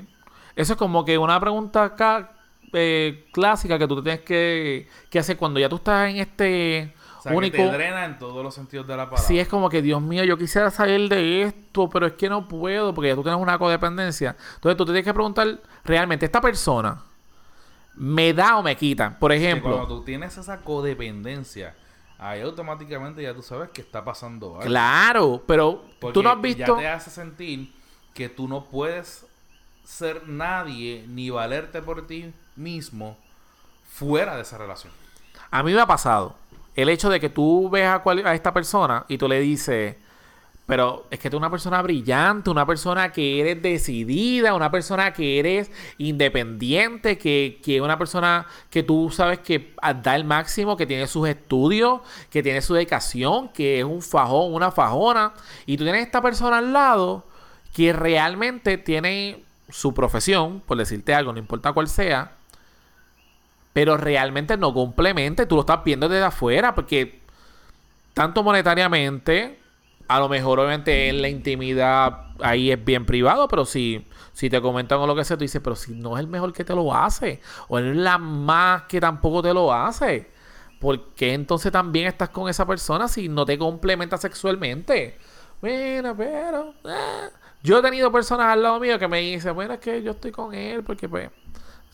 Eso es como que una pregunta acá, eh, clásica que tú te tienes que, que hacer cuando ya tú estás en este O sea, único... que te drena en todos los sentidos de la palabra. Sí, es como que, Dios mío, yo quisiera salir de esto, pero es que no puedo porque ya tú tienes una codependencia. Entonces tú te tienes que preguntar, realmente, ¿esta persona me da o me quita? Por Que ejemplo, cuando tú tienes esa codependencia, ahí automáticamente ya tú sabes que está pasando algo. claro, pero Porque tú no has visto... Ya te hace sentir que tú no puedes ser nadie ni valerte por ti mismo fuera de esa relación. A mí me ha pasado el hecho de que tú ves a, a esta persona y tú le dices, pero es que tú eres una persona brillante, una persona que eres decidida, una persona que eres independiente, que, que una persona que tú sabes que da el máximo, que tiene sus estudios, que tiene su dedicación, que es un fajón, una fajona. Y tú tienes esta persona al lado que realmente tiene su profesión, por decirte algo, no importa cuál sea, pero realmente no complemente, tú lo estás viendo desde afuera, porque tanto monetariamente, a lo mejor obviamente en la intimidad ahí es bien privado, pero si, si te comentan o lo que sea, tú dices, pero si no es el mejor que te lo hace, o es la más que tampoco te lo hace, ¿por qué entonces también estás con esa persona si no te complementa sexualmente? Bueno, pero... eh. Yo he tenido personas al lado mío que me dicen, bueno, es que yo estoy con él porque pues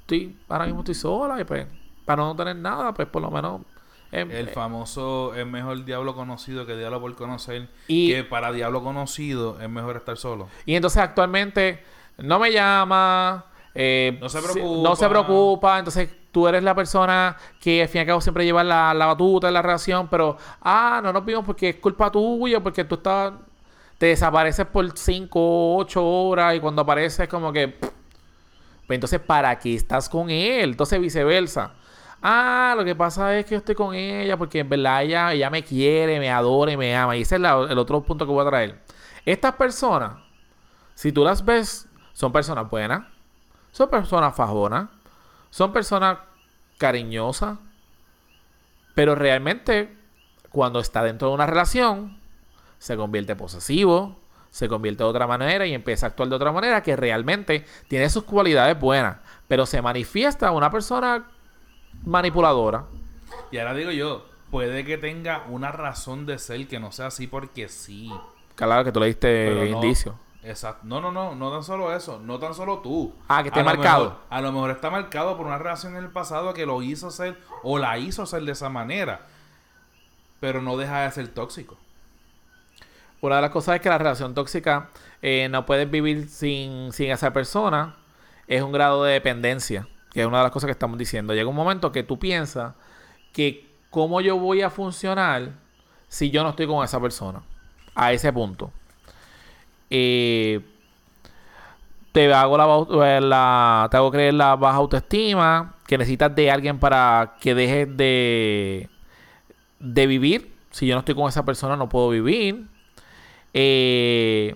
estoy, ahora mismo estoy sola y pues para no tener nada, pues por lo menos... em, El eh, famoso es mejor diablo conocido que diablo por conocer. Y- que para diablo conocido es mejor estar solo. Y entonces actualmente no me llama, eh, No se preocupa. no se preocupa, entonces tú eres la persona que al fin y al cabo siempre lleva la, la batuta en la relación, pero, ah, no nos vimos porque es culpa tuya, porque tú estás, te desapareces por 5 o 8 horas y cuando apareces como que... pues entonces, ¿para qué estás con él? Entonces viceversa. Ah, lo que pasa es que yo estoy con ella porque en verdad ella, ella me quiere, me adora y me ama. Y ese es la- el otro punto que voy a traer. Estas personas, si tú las ves, son personas buenas, son personas fajonas, son personas cariñosas, pero realmente cuando está dentro de una relación, se convierte posesivo, se convierte de otra manera y empieza a actuar de otra manera que realmente tiene sus cualidades buenas, pero se manifiesta una persona manipuladora. Y ahora digo yo, puede que tenga una razón de ser que no sea así porque sí. Claro que tú le diste no- indicio. Exacto. No, no, no, no tan solo eso, no tan solo tú. Ah, que esté A lo marcado. mejor- a lo mejor está marcado por una relación en el pasado que lo hizo ser o la hizo ser de esa manera. Pero no deja de ser tóxico. Una de las cosas es que la relación tóxica eh, no puedes vivir sin, sin esa persona. Es un grado de dependencia, que es una de las cosas que estamos diciendo. Llega un momento que tú piensas que cómo yo voy a funcionar si yo no estoy con esa persona. A ese punto. Eh, te hago la, eh, la- te hago creer la baja autoestima, que necesitas de alguien para que dejes de, de vivir. Si yo no estoy con esa persona, no puedo vivir. Eh,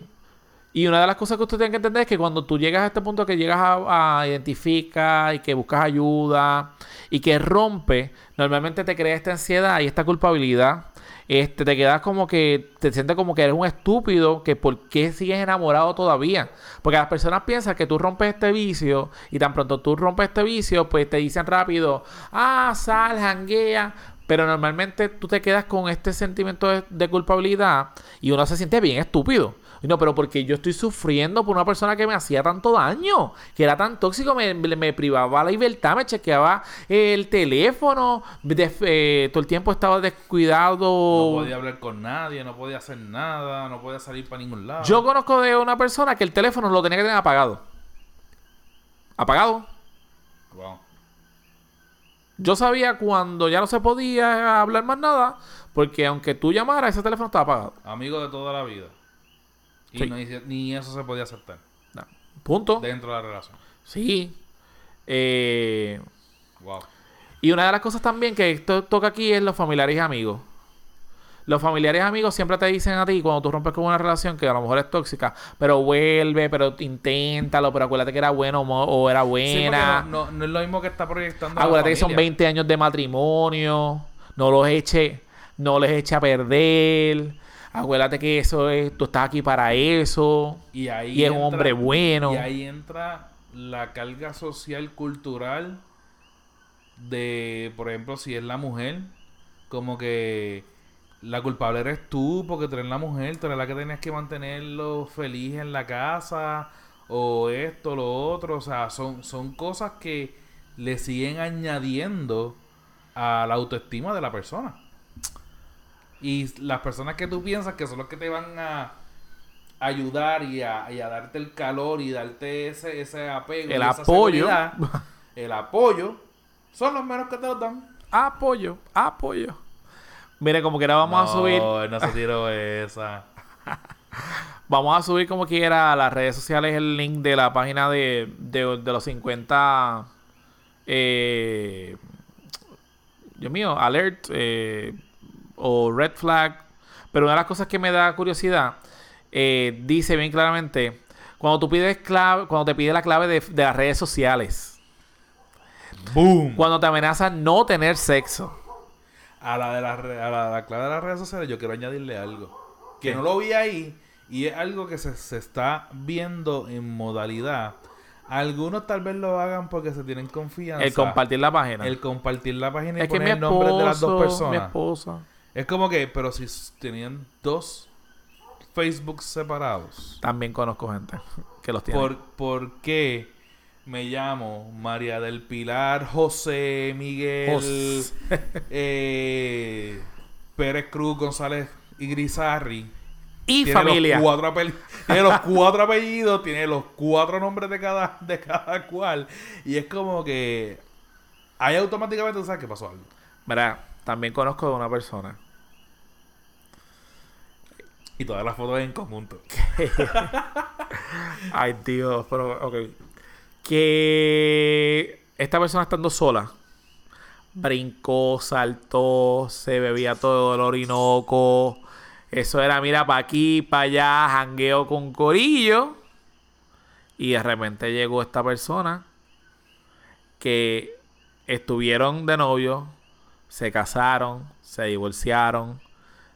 y una de las cosas que usted tiene que entender es que cuando tú llegas a este punto que llegas a, a identificar y que buscas ayuda y que rompe, normalmente te crea esta ansiedad y esta culpabilidad. Este, te quedas como que te sientes como que eres un estúpido, que por qué sigues enamorado todavía. Porque las personas piensan que tú rompes este vicio y tan pronto tú rompes este vicio, pues te dicen rápido, ah, sal, janguea. Pero normalmente tú te quedas con este sentimiento de, de culpabilidad y uno se siente bien estúpido. No, pero porque yo estoy sufriendo por una persona que me hacía tanto daño, que era tan tóxico, me, me- me privaba la libertad, me chequeaba el teléfono, de- eh, todo el tiempo estaba descuidado. No podía hablar con nadie, no podía hacer nada, no podía salir para ningún lado. Yo conozco de una persona que el teléfono lo tenía que tener apagado. Apagado. Wow. Yo sabía cuando ya no se podía hablar más nada, porque aunque tú llamaras, ese teléfono estaba apagado. Amigo de toda la vida. Y Sí. no ni eso se podía aceptar No. Punto. dentro de la relación. Sí. Eh, Wow. y una de las cosas también que esto toca aquí es los familiares y amigos. Los familiares y amigos siempre te dicen a ti cuando tú rompes con una relación que a lo mejor es tóxica, pero vuelve, pero inténtalo, pero acuérdate que era bueno o era Sí, buena. no, no, no es lo mismo que está proyectando. acuérdate que son familia. 20 años de matrimonio. No los eche, no les eche a perder. Acuérdate que eso es, tú estás aquí para eso. Y, ahí Y es un hombre bueno. Y ahí entra la carga social, cultural de, por ejemplo, si es la mujer, como que la culpable eres tú porque tú eres la mujer, tú eres la que tenías que mantenerlo feliz en la casa o esto, lo otro, o sea, son, son cosas que le siguen añadiendo a la autoestima de la persona. Y las personas que tú piensas que son los que te van a ayudar y a, y a darte el calor y darte ese, ese apego, El apoyo. el apoyo, son los menos que te lo dan. Apoyo, apoyo. Mire, como quiera vamos a subir. No, no se tiró esa. Vamos a subir como quiera a las redes sociales el link de la página de, de, de los 50. Eh, Dios mío, alert eh, o red flag. Pero una de las cosas que me da curiosidad eh, dice bien claramente: cuando tú pides clave, cuando te pide la clave de, de las redes sociales, ¡Boom! cuando te amenazan no tener sexo. A la de la, a la, la clave de las redes sociales yo quiero añadirle algo. Que no lo vi ahí y es algo que se, se está viendo en modalidad. Algunos tal vez lo hagan porque se tienen confianza. El compartir la página. El compartir la página y es que poner mi el nombre de las dos esposo, mi personas. esposa. Es como que, pero si tenían dos Facebook separados, También conozco gente que los tiene. ¿por, ¿por qué me llamo María del Pilar, José, Miguel, eh, Pérez Cruz, González y Grisarri? y Tiene familia. Los cuatro apel- tiene los cuatro apellidos, tiene los cuatro nombres de cada, de cada cual. Y es como que ahí automáticamente tú sabes que pasó algo. Mira, también conozco de una persona Y todas las fotos en conjunto. Ay, Dios, pero, ok. Que esta persona estando sola brincó, saltó, se bebía todo el orinoco. Eso era, mira, para aquí, para allá, jangueo con corillo. Y de repente llegó esta persona que estuvieron de novio, se casaron, se divorciaron,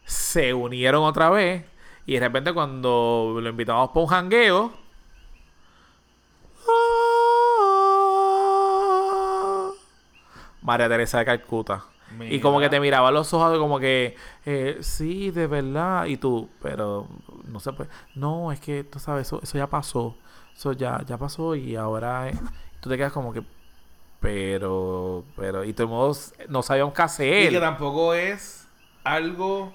se unieron otra vez. Y de repente cuando lo invitamos para un jangueo, María Teresa de Calcuta. Y como que te miraba a los ojos como que, eh, sí, de verdad. Y tú, pero no se puede. No, es que, tú sabes, eso, eso ya pasó. Eso ya, ya pasó y ahora eh, tú te quedas como que, pero, pero, y todos no sabíamos qué hacer. Y que tampoco es algo,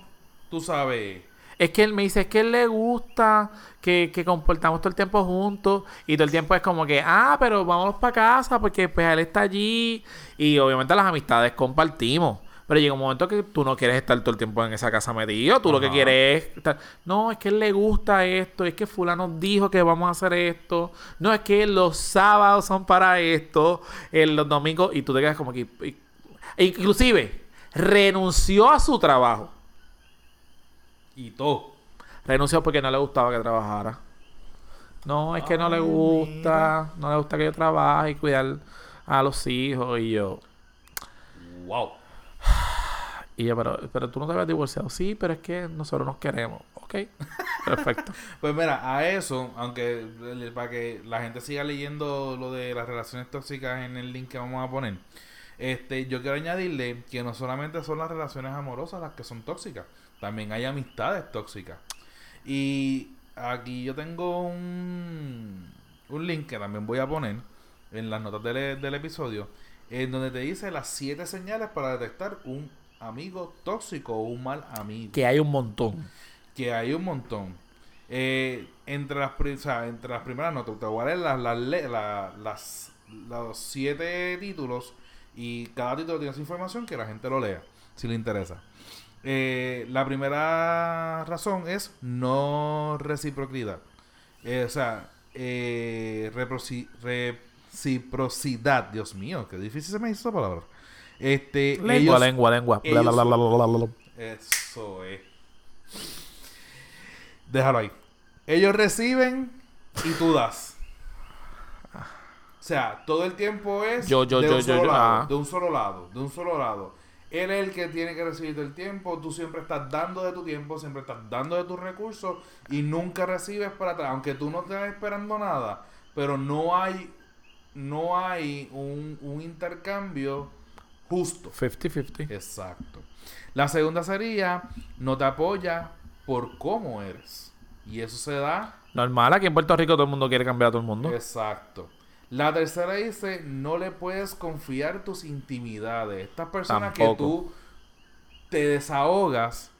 tú sabes. Es que él me dice, es que él le gusta que, que comportamos todo el tiempo juntos y todo el tiempo es como que, ah, pero vamos para casa porque pues él está allí y obviamente las amistades compartimos. Pero llega un momento que tú no quieres estar todo el tiempo en esa casa metido. Tú lo que quieres es estar... No, es que él le gusta esto. Es que fulano dijo que vamos a hacer esto. No, es que los sábados son para esto. los domingos... Y tú te quedas como que... inclusive, renunció a su trabajo. Y todo. Renunció porque no le gustaba que trabajara. No, es que no le gusta. No le gusta que yo trabaje y cuidar a los hijos. Y yo... Wow. Y yo, pero, pero tú no te habías divorciado. Sí, pero es que nosotros nos queremos. Ok, perfecto. pues mira, a eso, aunque para que la gente siga leyendo lo de las relaciones tóxicas en el link que vamos a poner, este, yo quiero añadirle que no solamente son las relaciones amorosas las que son tóxicas, también hay amistades tóxicas. Y aquí yo tengo un, un link que también voy a poner en las notas del, del episodio, en donde te dice las siete señales para detectar un amigo tóxico o un mal amigo. Que hay un montón. Que hay un montón. Eh, entre, las, entre las primeras notas, te voy a leer las, las, los siete títulos y cada título tiene esa información que la gente lo lea, si le interesa. Eh, la primera razón es no reciprocidad. Eh, o sea, reciprocidad. Dios mío, qué difícil se me hizo esa palabra. Este, lengua, lengua, lengua, Eso es. Déjalo ahí. Ellos reciben y tú das. O sea, todo el tiempo es yo, yo, de, yo, un yo, lado, de un solo lado, de un solo lado. Él es el que tiene que recibir el tiempo, tú siempre estás dando de tu tiempo, siempre estás dando de tus recursos y nunca recibes para atrás, aunque tú no estés esperando nada, pero no hay no hay un, un intercambio Justo. 50-50. Exacto. La segunda sería, no te apoya por cómo eres. Y eso se da... Normal, aquí en Puerto Rico todo el mundo quiere cambiar a todo el mundo. Exacto. La tercera dice, no le puedes confiar tus intimidades. Estas personas que tú te desahogas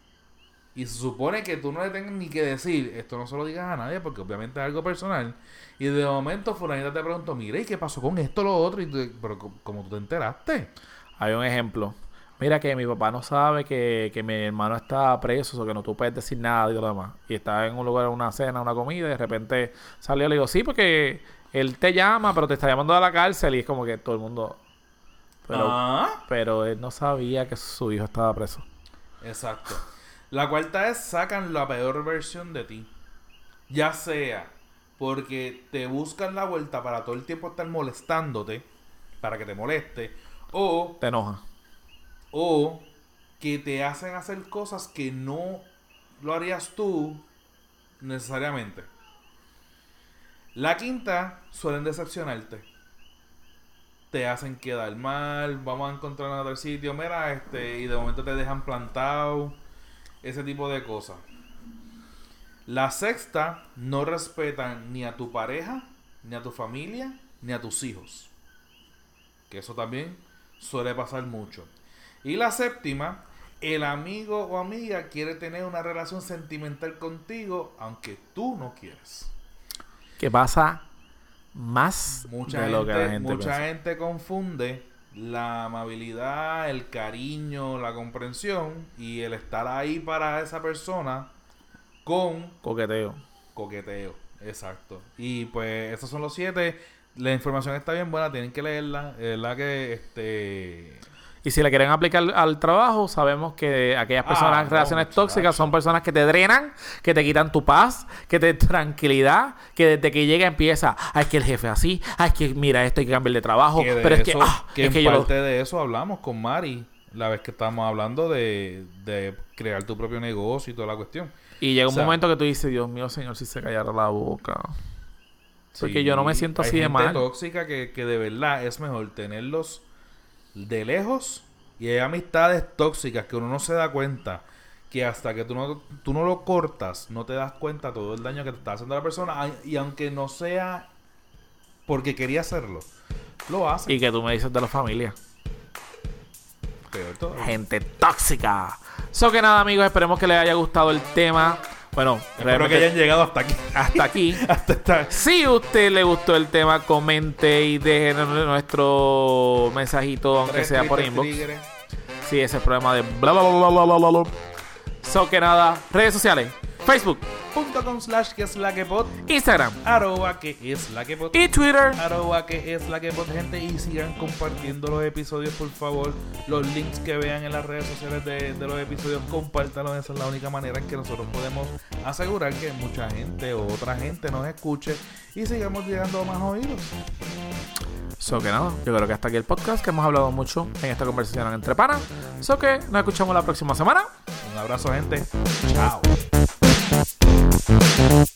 y se supone que tú no le tengas ni que decir, esto no se lo digas a nadie porque obviamente es algo personal. Y de momento fulanita te preguntó, mire, ¿y qué pasó con esto, lo otro? Y pero como tú te enteraste. Hay un ejemplo. Mira que mi papá no sabe que, mi hermano está preso, o que no tú puedes decir nada y lo demás. Y está en un lugar, una cena, una comida, y de repente salió y le digo, sí, porque él te llama, pero te está llamando a la cárcel. Y es como que todo el mundo. Pero, ah. pero él no sabía que su hijo estaba preso. Exacto. La cuarta es sacan la peor versión de ti. Ya sea porque te buscan la vuelta para todo el tiempo estar molestándote, para que te moleste o. Te enoja. O que te hacen hacer cosas que no lo harías tú necesariamente. La quinta, suelen decepcionarte. Te hacen quedar mal, vamos a encontrar en otro sitio, mira, este, y de momento te dejan plantado, ese tipo de cosas. La sexta, no respetan ni a tu pareja, ni a tu familia, ni a tus hijos. Que eso también suele pasar mucho. Y la séptima, el amigo o amiga quiere tener una relación sentimental contigo aunque tú no quieres. ¿Qué pasa más mucha de lo que la gente Mucha gente confunde la amabilidad, el cariño, la comprensión y el estar ahí para esa persona con coqueteo. Coqueteo, exacto. Y pues esos son los siete la información está bien buena, tienen que leerla. Es la que este. Y si le quieren aplicar al trabajo, sabemos que aquellas personas Ah, en relaciones no, tóxicas son personas que te drenan, que te quitan tu paz, que te tranquilidad, que desde que llega empieza, ay, es que el jefe así, ay, es que mira, esto hay que cambiar de trabajo, Que de pero es que, ah, que es que en yo lo- parte de eso hablamos con Mari la vez que estábamos hablando de, de crear tu propio negocio y toda la cuestión. Y llega un o sea- momento que tú dices, Dios mío, señor, si se callara la boca. Porque Sí, yo no me siento hay así de gente mal. tóxica que, que de verdad es mejor tenerlos de lejos y hay amistades tóxicas que uno no se da cuenta que hasta que tú no, tú no lo cortas no te das cuenta todo el daño que te está haciendo la persona y aunque no sea porque quería hacerlo lo hace Y que tú me dices de la familia. Peor. Gente tóxica. So que nada, amigos, esperemos que les haya gustado el tema. Bueno, espero que hayan llegado hasta aquí hasta aquí. hasta esta Si a usted le gustó el tema, comente y deje nuestro mensajito, aunque sea por inbox. Sí, ese problema de bla bla bla bla bla bla bla. So que nada, redes sociales, Facebook, punto com slash que es la que pod Instagram. Arroba que es la que pod y Twitter. arroba que es la que pod gente. Y sigan compartiendo los episodios por favor. Los links que vean en las redes sociales de, de los episodios compártanlos esa es la única manera en que nosotros podemos asegurar que mucha gente o otra gente nos escuche y sigamos llegando a más oídos. So que nada, yo creo que hasta aquí el podcast, que hemos hablado mucho en esta conversación entre panas. So que nos escuchamos la próxima semana. un abrazo gente. Chao Gracias.